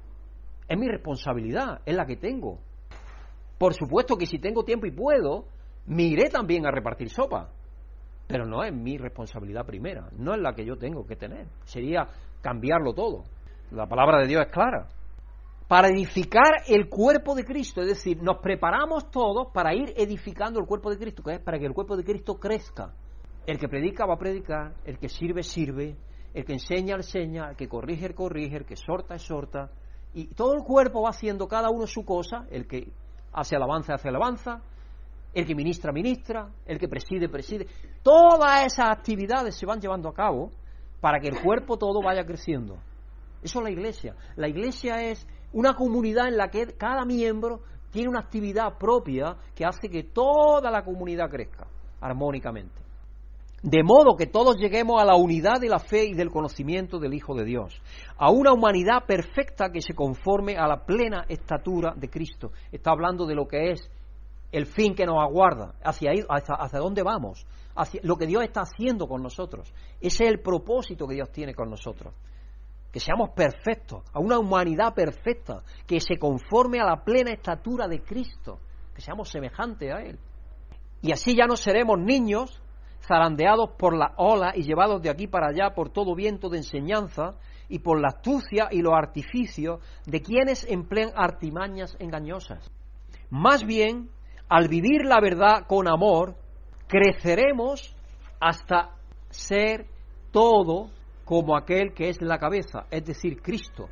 es mi responsabilidad, es la que tengo. Por supuesto que si tengo tiempo y puedo, me iré también a repartir sopa, pero no es mi responsabilidad primera, no es la que yo tengo que tener. Sería cambiarlo todo. La palabra de Dios es clara para edificar el cuerpo de Cristo, es decir, nos preparamos todos para ir edificando el cuerpo de Cristo, que es para que el cuerpo de Cristo crezca. El que predica va a predicar, el que sirve, sirve, el que enseña, enseña, el que corrige, el corrige, el que exhorta, exhorta. Y todo el cuerpo va haciendo cada uno su cosa, el que hace alabanza, hace alabanza, el que ministra, ministra, el que preside, preside. Todas esas actividades se van llevando a cabo para que el cuerpo todo vaya creciendo. Eso es la iglesia. La iglesia es una comunidad en la que cada miembro tiene una actividad propia que hace que toda la comunidad crezca armónicamente. De modo que todos lleguemos a la unidad de la fe y del conocimiento del Hijo de Dios, a una humanidad perfecta que se conforme a la plena estatura de Cristo. Está hablando de lo que es el fin que nos aguarda, hacia, hacia, dónde vamos, hacia lo que Dios está haciendo con nosotros. Ese es el propósito que Dios tiene con nosotros. Que seamos perfectos, a una humanidad perfecta, que se conforme a la plena estatura de Cristo, que seamos semejantes a Él. Y así ya no seremos niños zarandeados por la ola y llevados de aquí para allá por todo viento de enseñanza y por la astucia y los artificios de quienes emplean artimañas engañosas. Más bien, al vivir la verdad con amor, creceremos hasta ser todo como aquel que es la cabeza, es decir, Cristo.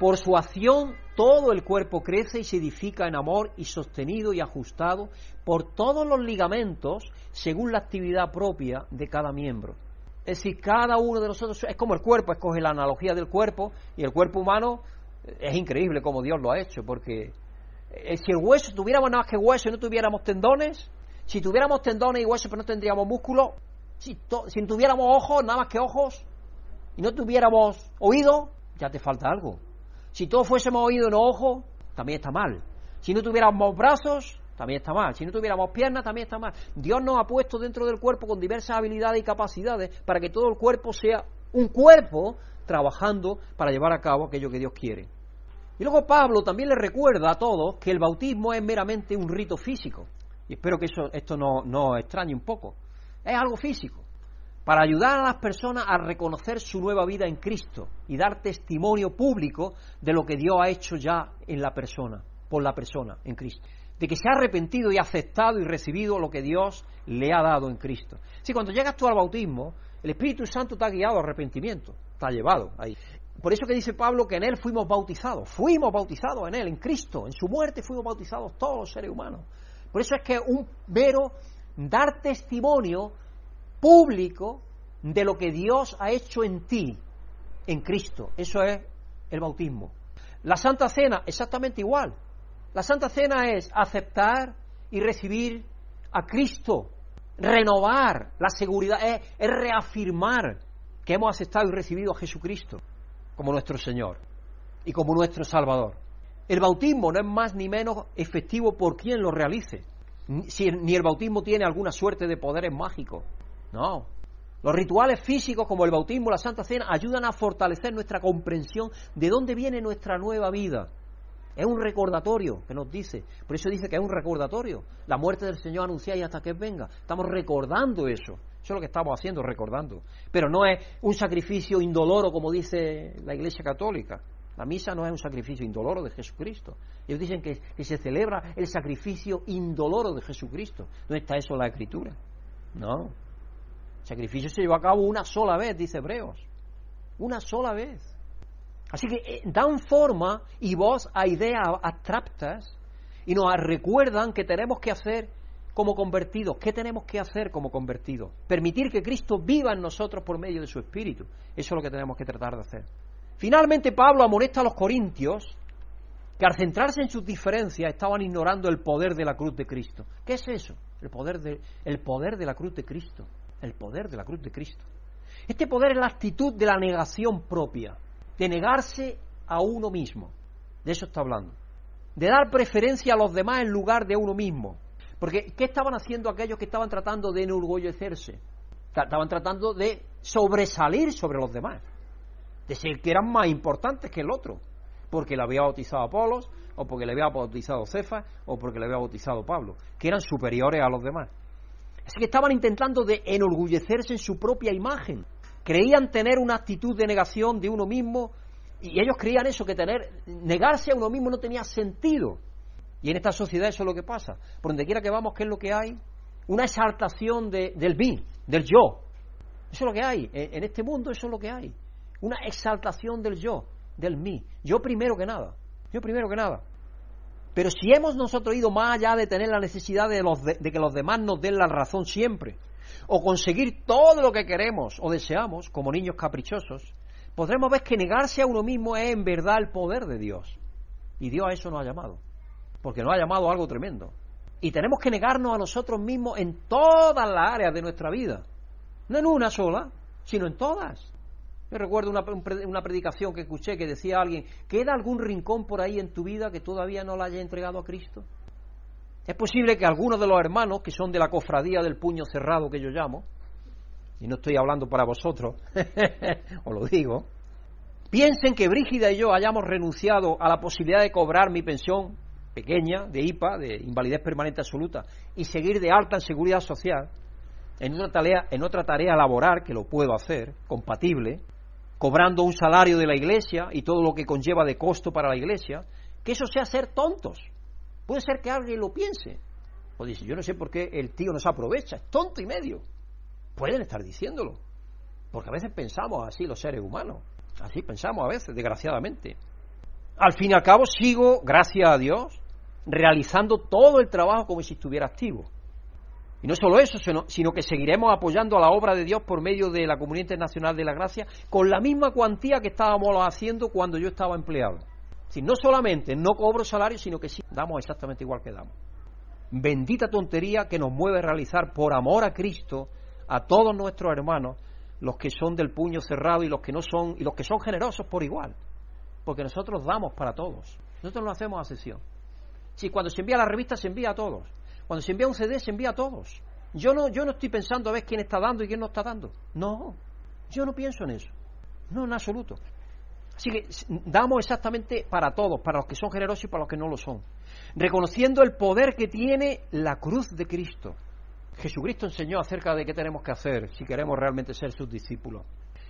Por su acción todo el cuerpo crece y se edifica en amor y sostenido y ajustado por todos los ligamentos según la actividad propia de cada miembro. Es decir, cada uno de nosotros es como el cuerpo, escoge la analogía del cuerpo y el cuerpo humano es increíble como Dios lo ha hecho, porque eh, si el hueso tuviéramos nada más que hueso y no tuviéramos tendones, si tuviéramos tendones y huesos pero no tendríamos músculo, si, si tuviéramos ojos, nada más que ojos, y no tuviéramos oído, ya te falta algo. Si todos fuésemos oídos no ojos, también está mal. Si no tuviéramos brazos, también está mal. Si no tuviéramos piernas, también está mal. Dios nos ha puesto dentro del cuerpo con diversas habilidades y capacidades para que todo el cuerpo sea un cuerpo trabajando para llevar a cabo aquello que Dios quiere. Y luego Pablo también le recuerda a todos que el bautismo es meramente un rito físico. Y espero que eso, esto no, no extrañe un poco. Es algo físico para ayudar a las personas a reconocer su nueva vida en Cristo y dar testimonio público de lo que Dios ha hecho ya en la persona, por la persona en Cristo. De que se ha arrepentido y aceptado y recibido lo que Dios le ha dado en Cristo. Si cuando llegas tú al bautismo, el Espíritu Santo te ha guiado al arrepentimiento, te ha llevado ahí. Por eso que dice Pablo que en Él fuimos bautizados, fuimos bautizados en Él, en Cristo, en su muerte fuimos bautizados todos los seres humanos. Por eso es que un mero dar testimonio público de lo que Dios ha hecho en ti, en Cristo. Eso es el bautismo. La Santa Cena, exactamente igual. La Santa Cena es aceptar y recibir a Cristo, renovar la seguridad, es, reafirmar que hemos aceptado y recibido a Jesucristo como nuestro Señor y como nuestro Salvador. El bautismo no es más ni menos efectivo por quien lo realice. ni el bautismo tiene alguna suerte de poderes mágicos. No. Los rituales físicos como el bautismo, la Santa Cena, ayudan a fortalecer nuestra comprensión de dónde viene nuestra nueva vida. Es un recordatorio que nos dice. Por eso dice que es un recordatorio. La muerte del Señor anunciada y hasta que venga. Estamos recordando eso. Eso es lo que estamos haciendo, recordando. Pero no es un sacrificio indoloro como dice la Iglesia Católica. La misa no es un sacrificio indoloro de Jesucristo. Ellos dicen que, que se celebra el sacrificio indoloro de Jesucristo. ¿No está eso en la Escritura? No sacrificio se llevó a cabo una sola vez, dice Hebreos. Una sola vez. Así que eh, dan forma y voz a ideas abstractas y nos recuerdan que tenemos que hacer como convertidos. ¿Qué tenemos que hacer como convertidos? Permitir que Cristo viva en nosotros por medio de su Espíritu. Eso es lo que tenemos que tratar de hacer. Finalmente Pablo amonesta a los corintios que al centrarse en sus diferencias estaban ignorando el poder de la cruz de Cristo. ¿Qué es eso? El poder de, el poder de la cruz de Cristo el poder de la cruz de Cristo. Este poder es la actitud de la negación propia, de negarse a uno mismo. De eso está hablando. De dar preferencia a los demás en lugar de uno mismo. Porque, ¿qué estaban haciendo aquellos que estaban tratando de enorgullecerse? Estaban tratando de sobresalir sobre los demás. De ser que eran más importantes que el otro. Porque le había bautizado Apolos, o porque le había bautizado Cefas, o porque le había bautizado Pablo. Que eran superiores a los demás. Así que estaban intentando enorgullecerse en su propia imagen. Creían tener una actitud de negación de uno mismo y ellos creían eso, que tener, negarse a uno mismo no tenía sentido. Y en esta sociedad eso es lo que pasa. Por donde quiera que vamos, ¿qué es lo que hay? Una exaltación del mí, del yo. Eso es lo que hay. En este mundo eso es lo que hay. Una exaltación del yo, del mí. Yo primero que nada. Yo primero que nada. Pero si hemos nosotros ido más allá de tener la necesidad de, que los demás nos den la razón siempre, o conseguir todo lo que queremos o deseamos como niños caprichosos, podremos ver que negarse a uno mismo es en verdad el poder de Dios. Y Dios a eso nos ha llamado, porque nos ha llamado a algo tremendo. Y tenemos que negarnos a nosotros mismos en todas las áreas de nuestra vida. No en una sola, sino en todas. Yo recuerdo una, una, predicación que escuché que decía alguien, ¿queda algún rincón por ahí en tu vida que todavía no la haya entregado a Cristo? Es posible que algunos de los hermanos, que son de la cofradía del puño cerrado que yo llamo, y no estoy hablando para vosotros, os lo digo, piensen que Brígida y yo hayamos renunciado a la posibilidad de cobrar mi pensión pequeña de IPA, de invalidez permanente absoluta, y seguir de alta en seguridad social, en otra tarea, en otra tarea laboral, que lo puedo hacer, compatible, cobrando un salario de la iglesia y todo lo que conlleva de costo para la iglesia, que eso sea ser tontos. Puede ser que alguien lo piense. O dice, yo no sé por qué el tío nos aprovecha, es tonto y medio. Pueden estar diciéndolo. Porque a veces pensamos así los seres humanos. Así pensamos a veces, desgraciadamente. Al fin y al cabo sigo, gracias a Dios, realizando todo el trabajo como si estuviera activo. Y no solo eso, sino, que seguiremos apoyando a la obra de Dios por medio de la Comunidad Internacional de la Gracia con la misma cuantía que estábamos haciendo cuando yo estaba empleado. Si no solamente no cobro salario, sino que sí damos exactamente igual que damos. Bendita tontería que nos mueve a realizar por amor a Cristo a todos nuestros hermanos, los que son del puño cerrado y los que no son, y los que son generosos por igual. Porque nosotros damos para todos. Nosotros no hacemos asesión. Si cuando se envía la revista se envía a todos. Cuando se envía un CD se envía a todos. Yo no, yo no estoy pensando a ver quién está dando y quién no está dando. No, yo no pienso en eso. No, en absoluto. Así que damos exactamente para todos, para los que son generosos y para los que no lo son. Reconociendo el poder que tiene la cruz de Cristo. Jesucristo enseñó acerca de qué tenemos que hacer si queremos realmente ser sus discípulos.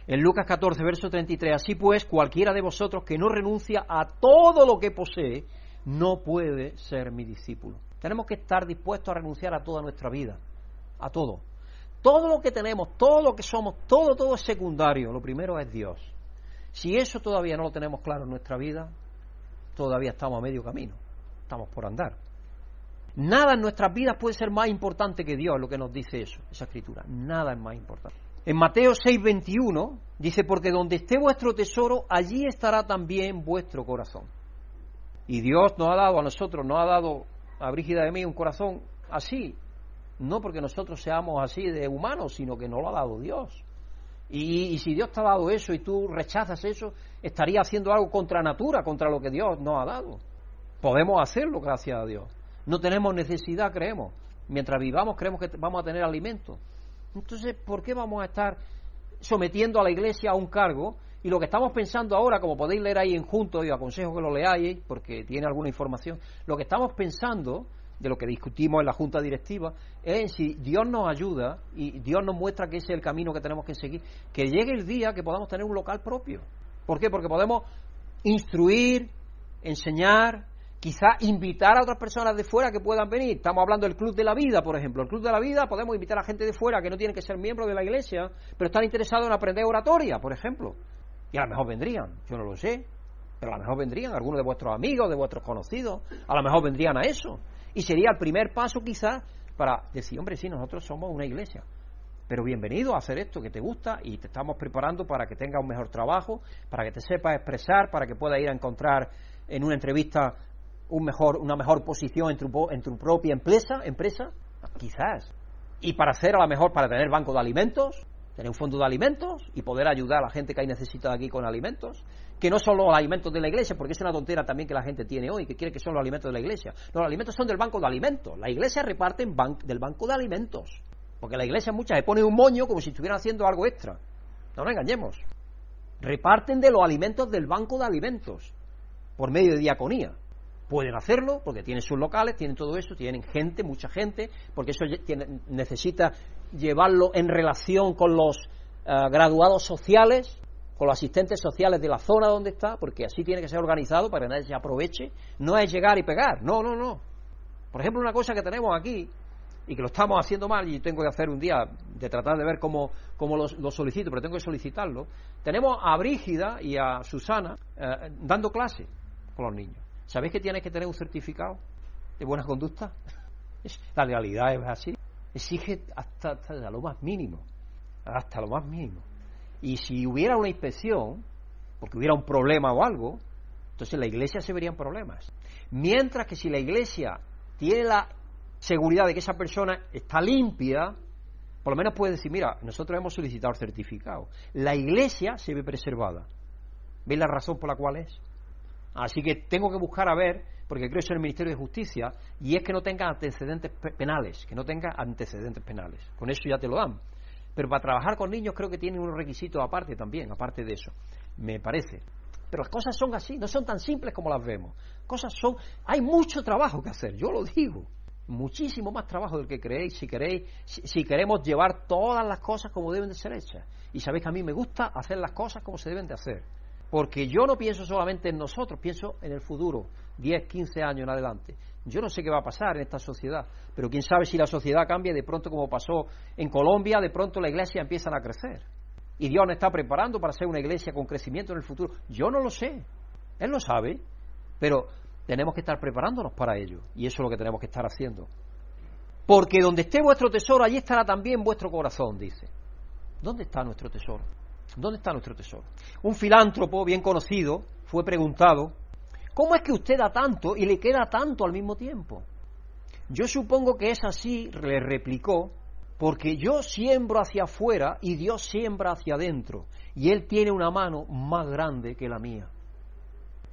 En Lucas 14, verso 33, así pues, cualquiera de vosotros que no renuncia a todo lo que posee, no puede ser mi discípulo. Tenemos que estar dispuestos a renunciar a toda nuestra vida, a todo. Todo lo que tenemos, todo lo que somos, todo, todo es secundario. Lo primero es Dios. Si eso todavía no lo tenemos claro en nuestra vida, todavía estamos a medio camino. Estamos por andar. Nada en nuestras vidas puede ser más importante que Dios, lo que nos dice eso, esa escritura. Nada es más importante. En Mateo 6:21 dice, porque donde esté vuestro tesoro, allí estará también vuestro corazón. Y Dios nos ha dado a nosotros, nos ha dado a de mí un corazón así, no porque nosotros seamos así de humanos, sino que nos lo ha dado Dios. Y, si Dios te ha dado eso y tú rechazas eso, estaría haciendo algo contra natura, contra lo que Dios nos ha dado. Podemos hacerlo, gracias a Dios. No tenemos necesidad, creemos. Mientras vivamos, creemos que vamos a tener alimento. Entonces, ¿por qué vamos a estar sometiendo a la iglesia a un cargo? Y lo que estamos pensando ahora, como podéis leer ahí en junto, y aconsejo que lo leáis porque tiene alguna información, lo que estamos pensando de lo que discutimos en la junta directiva es si Dios nos ayuda y Dios nos muestra que ese es el camino que tenemos que seguir, que llegue el día que podamos tener un local propio. ¿Por qué? Porque podemos instruir, enseñar, quizá invitar a otras personas de fuera que puedan venir. Estamos hablando del Club de la Vida, por ejemplo. El Club de la Vida podemos invitar a gente de fuera que no tiene que ser miembro de la iglesia, pero están interesados en aprender oratoria, por ejemplo. Y a lo mejor vendrían, yo no lo sé, pero a lo mejor vendrían algunos de vuestros amigos, de vuestros conocidos, a lo mejor vendrían a eso. Y sería el primer paso quizás para decir, hombre, sí, nosotros somos una iglesia, pero bienvenido a hacer esto que te gusta y te estamos preparando para que tengas un mejor trabajo, para que te sepas expresar, para que puedas ir a encontrar en una entrevista un mejor, una mejor posición en tu, en tu propia empresa, empresa, quizás. Y para hacer a lo mejor, para tener banco de alimentos, tener un fondo de alimentos y poder ayudar a la gente que hay necesitada aquí con alimentos, que no son los alimentos de la iglesia, porque es una tontera también que la gente tiene hoy, que quiere que son los alimentos de la iglesia. Los alimentos son del banco de alimentos. La iglesia reparte del banco de alimentos. Porque la iglesia muchas se pone un moño como si estuvieran haciendo algo extra. No nos engañemos. Reparten de los alimentos del banco de alimentos por medio de diaconía. Pueden hacerlo porque tienen sus locales, tienen todo eso, tienen gente, mucha gente, porque eso necesita llevarlo en relación con los eh, graduados sociales, con los asistentes sociales de la zona donde está, porque así tiene que ser organizado para que nadie se aproveche. No es llegar y pegar, no, no, no. Por ejemplo, una cosa que tenemos aquí, y que lo estamos haciendo mal y tengo que hacer un día de tratar de ver cómo, cómo lo, solicito, pero tengo que solicitarlo. Tenemos a Brígida y a Susana eh, dando clase con los niños. ¿Sabéis que tienes que tener un certificado de buena conducta? La realidad es así. Exige hasta, hasta lo más mínimo. Hasta lo más mínimo. Y si hubiera una inspección, porque hubiera un problema o algo, entonces la iglesia se verían problemas. Mientras que si la iglesia tiene la seguridad de que esa persona está limpia, por lo menos puede decir, mira, nosotros hemos solicitado certificado. La iglesia se ve preservada. ¿Veis la razón por la cual es? Así que tengo que buscar a ver, porque creo que es el Ministerio de Justicia, y es que no tenga antecedentes penales, que no tenga antecedentes penales. Con eso ya te lo dan. Pero para trabajar con niños creo que tienen unos requisitos aparte también, aparte de eso, me parece. Pero las cosas son así, no son tan simples como las vemos. Cosas son, hay mucho trabajo que hacer, yo lo digo muchísimo más trabajo del que creéis si queréis si, queremos llevar todas las cosas como deben de ser hechas y sabéis que a mí me gusta hacer las cosas como se deben de hacer porque yo no pienso solamente en nosotros pienso en el futuro 10, 15 años en adelante yo no sé qué va a pasar en esta sociedad pero quién sabe si la sociedad cambia de pronto como pasó en Colombia de pronto la iglesia empieza a crecer y Dios nos está preparando para ser una iglesia con crecimiento en el futuro yo no lo sé él lo sabe pero tenemos que estar preparándonos para ello. Y eso es lo que tenemos que estar haciendo. Porque donde esté vuestro tesoro, allí estará también vuestro corazón, dice. ¿Dónde está nuestro tesoro? ¿Dónde está nuestro tesoro? Un filántropo bien conocido fue preguntado, ¿cómo es que usted da tanto y le queda tanto al mismo tiempo? Yo supongo que es así, le replicó, porque yo siembro hacia afuera y Dios siembra hacia adentro, y Él tiene una mano más grande que la mía.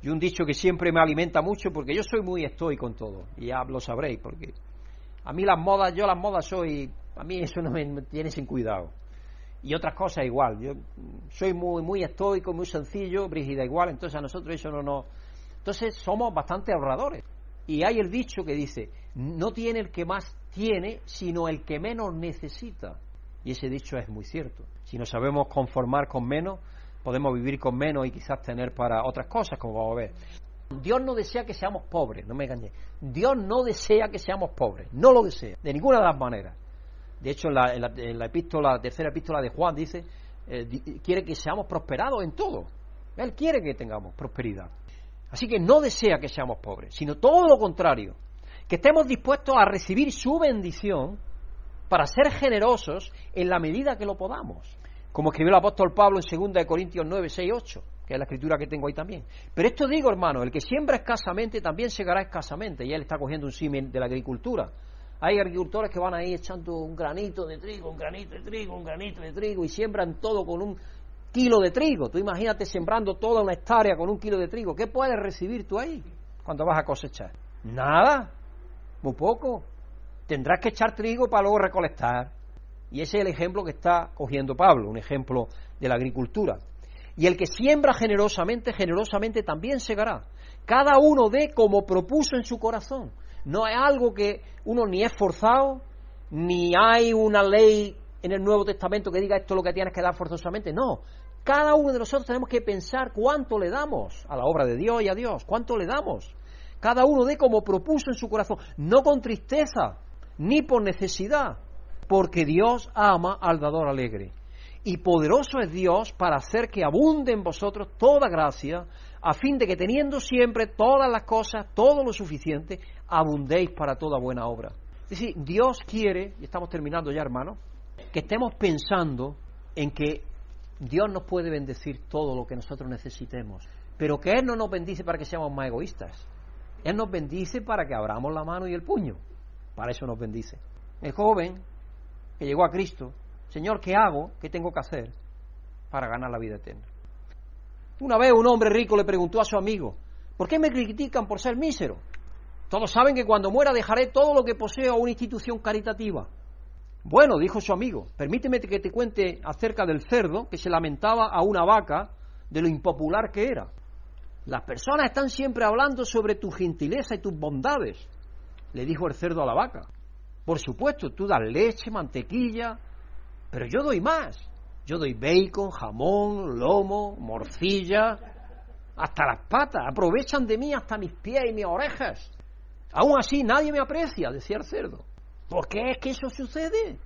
Y un dicho que siempre me alimenta mucho porque yo soy muy estoico con todo, y ya lo sabréis, porque a mí las modas, yo las modas soy, a mí eso no me, tiene sin cuidado. Y otras cosas igual, yo soy muy, muy estoico, muy sencillo, Brígida igual, entonces a nosotros eso no nos... Entonces somos bastante ahorradores. Y hay el dicho que dice, no tiene el que más tiene, sino el que menos necesita. Y ese dicho es muy cierto. Si nos sabemos conformar con menos, podemos vivir con menos y quizás tener para otras cosas, como vamos a ver. Dios no desea que seamos pobres, no me engañé. Dios no desea que seamos pobres, no lo desea, de ninguna de las maneras. De hecho, en la, epístola, la tercera epístola de Juan dice, eh, quiere que seamos prosperados en todo. Él quiere que tengamos prosperidad. Así que no desea que seamos pobres, sino todo lo contrario, que estemos dispuestos a recibir su bendición para ser generosos en la medida que lo podamos como escribió el apóstol Pablo en 2 Corintios 9, 6, 8, que es la escritura que tengo ahí también. Pero esto digo, hermano, el que siembra escasamente también segará escasamente, y él está cogiendo un símil de la agricultura. Hay agricultores que van ahí echando un granito de trigo, un granito de trigo, un granito de trigo, y siembran todo con un kilo de trigo. Tú imagínate sembrando toda una hectárea con un kilo de trigo. ¿Qué puedes recibir tú ahí cuando vas a cosechar? Nada, muy poco. Tendrás que echar trigo para luego recolectar. Y ese es el ejemplo que está cogiendo Pablo, un ejemplo de la agricultura. Y el que siembra generosamente, generosamente también segará. Cada uno dé como propuso en su corazón. No es algo que uno ni es forzado, ni hay una ley en el Nuevo Testamento que diga esto es lo que tienes que dar forzosamente. No. Cada uno de nosotros tenemos que pensar cuánto le damos a la obra de Dios y a Dios. ¿Cuánto le damos? Cada uno dé como propuso en su corazón. No con tristeza, ni por necesidad, porque Dios ama al dador alegre. Y poderoso es Dios para hacer que abunde en vosotros toda gracia, a fin de que teniendo siempre todas las cosas, todo lo suficiente, abundéis para toda buena obra. Es decir, Dios quiere, y estamos terminando ya hermano, que estemos pensando en que Dios nos puede bendecir todo lo que nosotros necesitemos, pero que Él no nos bendice para que seamos más egoístas. Él nos bendice para que abramos la mano y el puño. Para eso nos bendice. El joven que llegó a Cristo, Señor, ¿qué hago? ¿Qué tengo que hacer para ganar la vida eterna? Una vez un hombre rico le preguntó a su amigo, ¿por qué me critican por ser mísero? Todos saben que cuando muera dejaré todo lo que poseo a una institución caritativa. Bueno, dijo su amigo, permíteme que te cuente acerca del cerdo que se lamentaba a una vaca de lo impopular que era. Las personas están siempre hablando sobre tu gentileza y tus bondades, le dijo el cerdo a la vaca. Por supuesto, tú das leche, mantequilla, pero yo doy más. Yo doy bacon, jamón, lomo, morcilla, hasta las patas. Aprovechan de mí hasta mis pies y mis orejas. Aún así, nadie me aprecia, decía el cerdo. ¿Por qué es que eso sucede?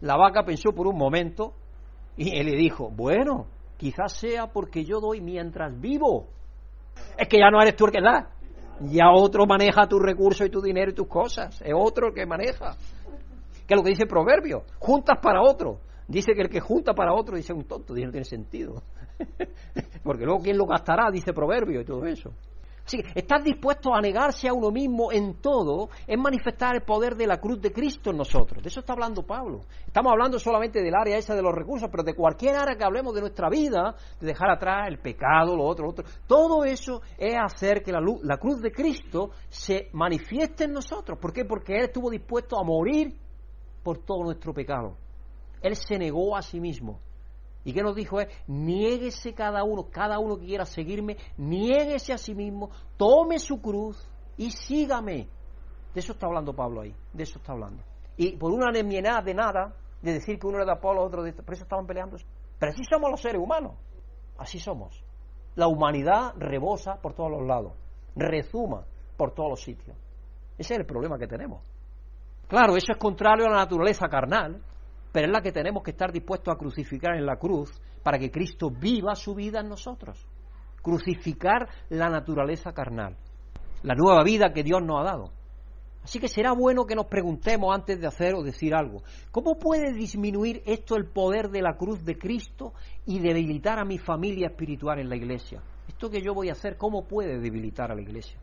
La vaca pensó por un momento y él le dijo, bueno, quizás sea porque yo doy mientras vivo. Es que ya no eres tú el que da. Ya otro maneja tus recursos y tu dinero y tus cosas. Es otro el que maneja. Que es lo que dice el proverbio. Juntas para otro. Dice que el que junta para otro dice un tonto. Dice no tiene sentido. Porque luego quién lo gastará, dice proverbio y todo eso. Así que estar dispuesto a negarse a uno mismo en todo es manifestar el poder de la cruz de Cristo en nosotros. De eso está hablando Pablo. Estamos hablando solamente del área esa de los recursos, pero de cualquier área que hablemos de nuestra vida, de dejar atrás el pecado, lo otro, lo otro. Todo eso es hacer que la, la cruz de Cristo se manifieste en nosotros. ¿Por qué? Porque Él estuvo dispuesto a morir por todo nuestro pecado. Él se negó a sí mismo. ¿Y qué nos dijo? Es, niéguese cada uno, cada uno que quiera seguirme, niéguese a sí mismo, tome su cruz y sígame. De eso está hablando Pablo ahí, de eso está hablando. Y por una nada de nada, de decir que uno era de Apolo, otro de... Por eso estaban peleando. Pero así somos los seres humanos, así somos. La humanidad rebosa por todos los lados, rezuma por todos los sitios. Ese es el problema que tenemos. Claro, eso es contrario a la naturaleza carnal, pero es la que tenemos que estar dispuestos a crucificar en la cruz para que Cristo viva su vida en nosotros. Crucificar la naturaleza carnal, la nueva vida que Dios nos ha dado. Así que será bueno que nos preguntemos antes de hacer o decir algo, ¿cómo puede disminuir esto el poder de la cruz de Cristo y debilitar a mi familia espiritual en la iglesia? Esto que yo voy a hacer, ¿cómo puede debilitar a la iglesia?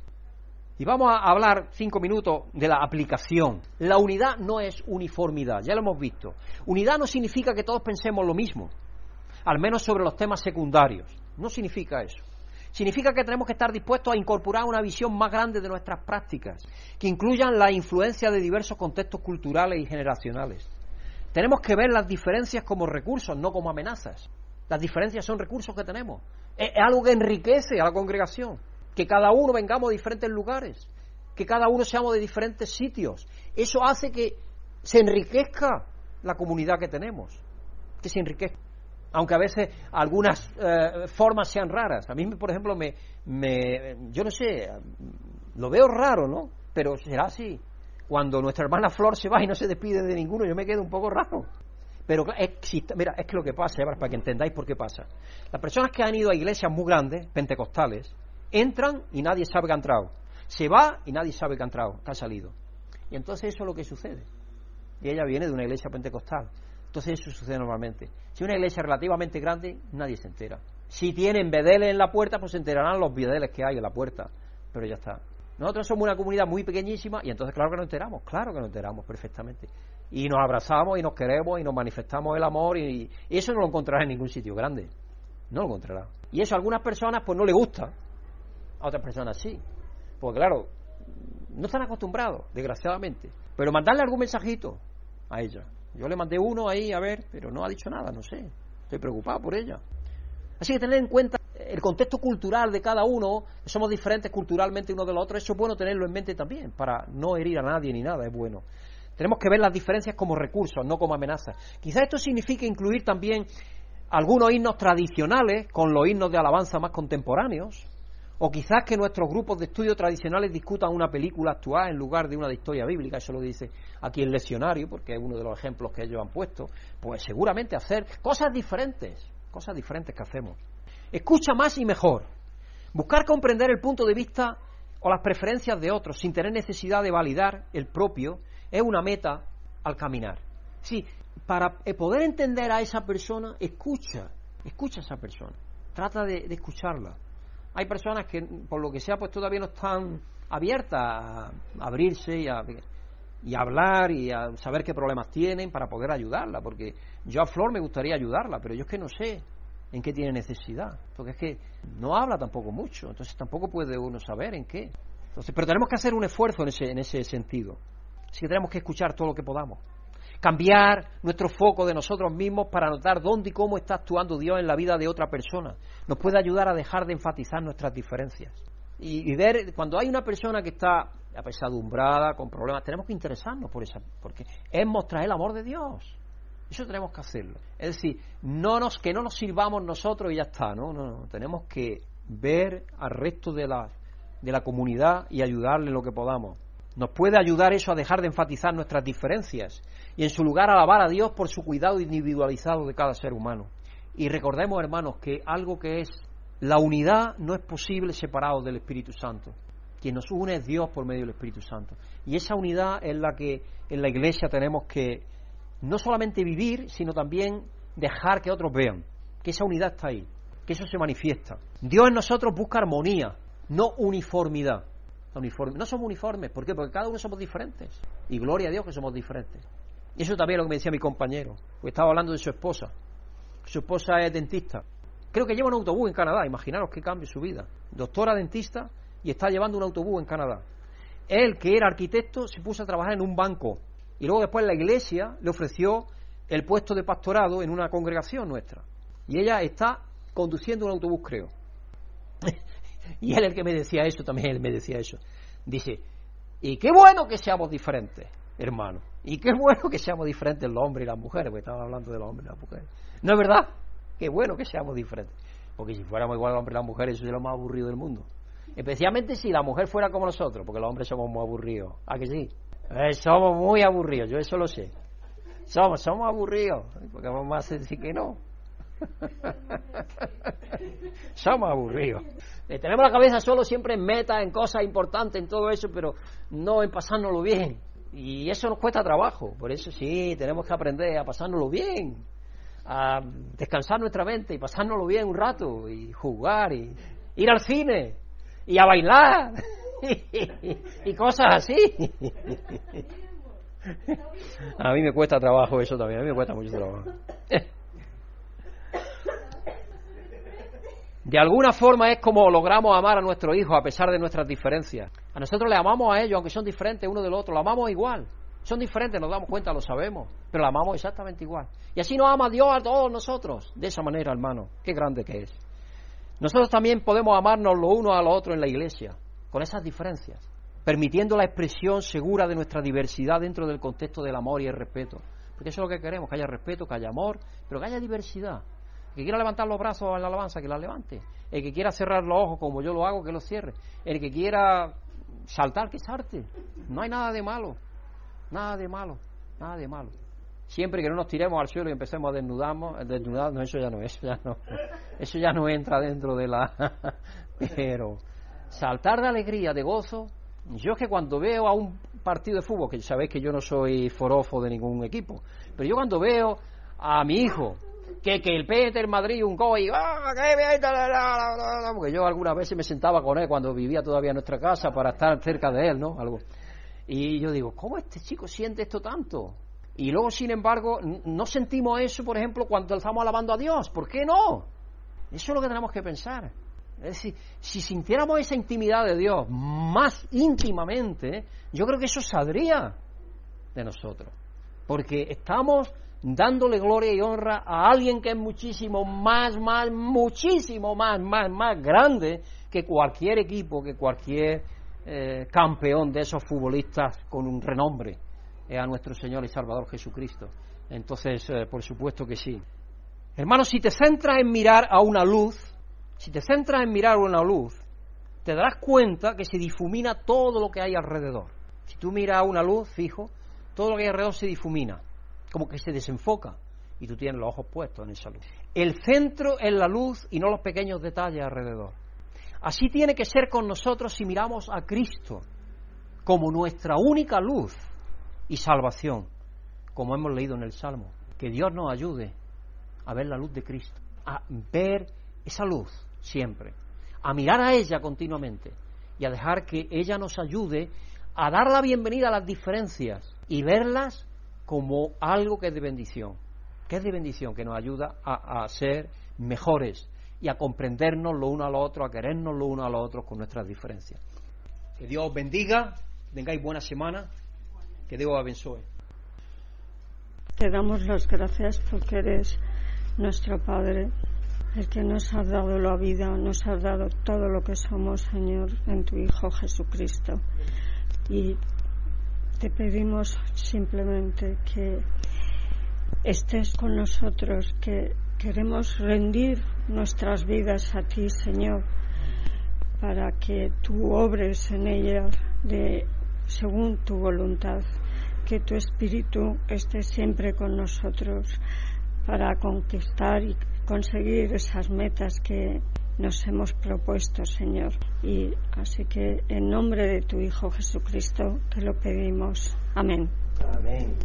Y vamos a hablar cinco minutos de la aplicación. La unidad no es uniformidad, ya lo hemos visto. Unidad no significa que todos pensemos lo mismo, al menos sobre los temas secundarios. No significa eso. Significa que tenemos que estar dispuestos a incorporar una visión más grande de nuestras prácticas, que incluyan la influencia de diversos contextos culturales y generacionales. Tenemos que ver las diferencias como recursos, no como amenazas. Las diferencias son recursos que tenemos. Es algo que enriquece a la congregación que cada uno vengamos de diferentes lugares, que cada uno seamos de diferentes sitios. Eso hace que se enriquezca la comunidad que tenemos, que se enriquezca. Aunque a veces algunas eh, formas sean raras. A mí, por ejemplo, me, me, yo no sé, lo veo raro, ¿no? Pero será así. Cuando nuestra hermana Flor se va y no se despide de ninguno, yo me quedo un poco raro. Pero existe, mira, es que lo que pasa, para que entendáis por qué pasa. Las personas que han ido a iglesias muy grandes, pentecostales, Entran y nadie sabe que ha entrado. Se va y nadie sabe que ha entrado, que ha salido. Y entonces eso es lo que sucede. Y ella viene de una iglesia pentecostal. Entonces eso sucede normalmente. Si una iglesia relativamente grande, nadie se entera. Si tienen bedeles en la puerta, pues se enterarán los bedeles que hay en la puerta. Pero ya está. Nosotros somos una comunidad muy pequeñísima y entonces claro que nos enteramos, claro que nos enteramos perfectamente. Y nos abrazamos y nos queremos y nos manifestamos el amor y, eso no lo encontrará en ningún sitio grande. No lo encontrará. Y eso a algunas personas pues no le gusta a otras personas sí. Porque claro, no están acostumbrados, desgraciadamente. Pero mandarle algún mensajito a ella. Yo le mandé uno ahí a ver, pero no ha dicho nada, no sé. Estoy preocupado por ella. Así que tener en cuenta el contexto cultural de cada uno, somos diferentes culturalmente uno de los otros, eso es bueno tenerlo en mente también, para no herir a nadie ni nada, es bueno. Tenemos que ver las diferencias como recursos, no como amenazas. Quizás esto signifique incluir también algunos himnos tradicionales con los himnos de alabanza más contemporáneos, o quizás que nuestros grupos de estudio tradicionales discutan una película actual en lugar de una de historia bíblica, eso lo dice aquí el leccionario, porque es uno de los ejemplos que ellos han puesto, pues seguramente hacer cosas diferentes, cosas diferentes que hacemos. Escucha más y mejor. Buscar comprender el punto de vista o las preferencias de otros sin tener necesidad de validar el propio es una meta al caminar. Sí, para poder entender a esa persona, escucha, escucha a esa persona, trata de, de escucharla hay personas que, por lo que sea, pues todavía no están abiertas a abrirse y a, y hablar y a saber qué problemas tienen para poder ayudarla, porque yo a Flor me gustaría ayudarla, pero yo es que no sé en qué tiene necesidad, porque es que no habla tampoco mucho, entonces tampoco puede uno saber en qué. Entonces, pero tenemos que hacer un esfuerzo en ese, en ese sentido. Así que tenemos que escuchar todo lo que podamos cambiar nuestro foco de nosotros mismos para notar dónde y cómo está actuando Dios en la vida de otra persona. Nos puede ayudar a dejar de enfatizar nuestras diferencias. Y, ver, cuando hay una persona que está apesadumbrada, con problemas, tenemos que interesarnos por esa, porque es mostrar el amor de Dios. Eso tenemos que hacerlo. Es decir, no nos, que no nos sirvamos nosotros y ya está, ¿no? No, no. Tenemos que ver al resto de la, de la comunidad y ayudarle lo que podamos. Nos puede ayudar eso a dejar de enfatizar nuestras diferencias y en su lugar alabar a Dios por su cuidado individualizado de cada ser humano. Y recordemos, hermanos, que algo que es la unidad no es posible separado del Espíritu Santo. Quien nos une es Dios por medio del Espíritu Santo. Y esa unidad es la que en la Iglesia tenemos que no solamente vivir, sino también dejar que otros vean que esa unidad está ahí, que eso se manifiesta. Dios en nosotros busca armonía, no uniformidad. No somos uniformes, ¿por qué? Porque cada uno somos diferentes. Y gloria a Dios que somos diferentes. Y eso también es lo que me decía mi compañero, porque estaba hablando de su esposa. Su esposa es dentista. Creo que lleva un autobús en Canadá, imaginaros qué cambio su vida. Doctora dentista y está llevando un autobús en Canadá. Él, que era arquitecto, se puso a trabajar en un banco y luego después la iglesia le ofreció el puesto de pastorado en una congregación nuestra. Y ella está conduciendo un autobús, creo. y él el que me decía eso, también él me decía eso. Dice, y qué bueno que seamos diferentes, hermano. Y qué bueno que seamos diferentes los hombres y las mujeres, porque estaba hablando de los hombres y las mujeres. ¿No es verdad? Qué bueno que seamos diferentes. Porque si fuéramos igual los hombres y las mujeres, eso sería lo más aburrido del mundo. Especialmente si la mujer fuera como nosotros, porque los hombres somos muy aburridos. ¿A que sí? Eh, somos muy aburridos, yo eso lo sé. Somos, somos aburridos, porque vamos a decir que no. somos aburridos. Eh, tenemos la cabeza solo siempre en metas, en cosas importantes, en todo eso, pero no en pasárnoslo bien. Y eso nos cuesta trabajo. Por eso sí, tenemos que aprender a pasárnoslo bien, a descansar nuestra mente y pasárnoslo bien un rato, y jugar, y ir al cine, y a bailar, y cosas así. A mí me cuesta trabajo eso también, a mí me cuesta mucho trabajo. De alguna forma es como logramos amar a nuestro hijo a pesar de nuestras diferencias. A nosotros le amamos a ellos, aunque son diferentes uno del otro, lo amamos igual. Son diferentes, nos damos cuenta, lo sabemos, pero lo amamos exactamente igual. Y así nos ama Dios a todos nosotros, de esa manera, hermano. Qué grande que es. Nosotros también podemos amarnos los unos a los otros en la iglesia, con esas diferencias, permitiendo la expresión segura de nuestra diversidad dentro del contexto del amor y el respeto. Porque eso es lo que queremos, que haya respeto, que haya amor, pero que haya diversidad. Que quiera levantar los brazos en la alabanza, que la levante. El que quiera cerrar los ojos como yo lo hago, que los cierre. El que quiera saltar, que salte. No hay nada de malo. Nada de malo. Nada de malo. Siempre que no nos tiremos al suelo y empecemos a desnudarnos, desnudarnos eso ya no, eso ya no, eso ya no entra dentro de la. Pero saltar de alegría, de gozo. Yo es que cuando veo a un partido de fútbol, que sabéis que yo no soy forofo de ningún equipo, pero yo cuando veo a mi hijo que, que el Peter Madrid un gol y ¡ah, bien! porque yo algunas veces me sentaba con él cuando vivía todavía en nuestra casa para estar cerca de él, ¿no? Algo. Y yo digo, ¿cómo este chico siente esto tanto? Y luego, sin embargo, no sentimos eso, por ejemplo, cuando estamos alabando a Dios. ¿Por qué no? Eso es lo que tenemos que pensar. Es decir, si sintiéramos esa intimidad de Dios más íntimamente, yo creo que eso saldría de nosotros. Porque estamos dándole gloria y honra a alguien que es muchísimo más, más, muchísimo más, más, más grande que cualquier equipo, que cualquier eh, campeón de esos futbolistas con un renombre, es a nuestro Señor y Salvador Jesucristo. Entonces, eh, por supuesto que sí. Hermano, si te centras en mirar a una luz, si te centras en mirar a una luz, te darás cuenta que se difumina todo lo que hay alrededor. Si tú miras a una luz, fijo, todo lo que hay alrededor se difumina como que se desenfoca y tú tienes los ojos puestos en esa luz. El centro es la luz y no los pequeños detalles alrededor. Así tiene que ser con nosotros si miramos a Cristo como nuestra única luz y salvación, como hemos leído en el Salmo. Que Dios nos ayude a ver la luz de Cristo, a ver esa luz siempre, a mirar a ella continuamente y a dejar que ella nos ayude a dar la bienvenida a las diferencias y verlas como algo que es de bendición, que es de bendición, que nos ayuda a, ser mejores y a comprendernos lo uno a lo otro, a querernos lo uno a lo otro con nuestras diferencias. Que Dios os bendiga, tengáis buena semana, que Dios os bendiga. Te damos las gracias porque eres nuestro Padre, el que nos ha dado la vida, nos ha dado todo lo que somos, Señor, en tu Hijo Jesucristo. Y te pedimos simplemente que estés con nosotros, que queremos rendir nuestras vidas a ti, Señor, para que tú obres en ellas de según tu voluntad. Que tu Espíritu esté siempre con nosotros para conquistar y conseguir esas metas que nos hemos propuesto, Señor. Y así que en nombre de tu Hijo Jesucristo te lo pedimos. Amén. Amén.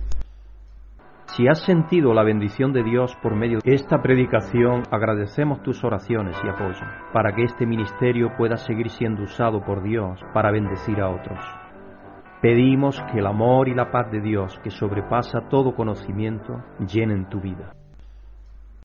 Si has sentido la bendición de Dios por medio de esta predicación, agradecemos tus oraciones y apoyo para que este ministerio pueda seguir siendo usado por Dios para bendecir a otros. Pedimos que el amor y la paz de Dios, que sobrepasa todo conocimiento, llenen tu vida.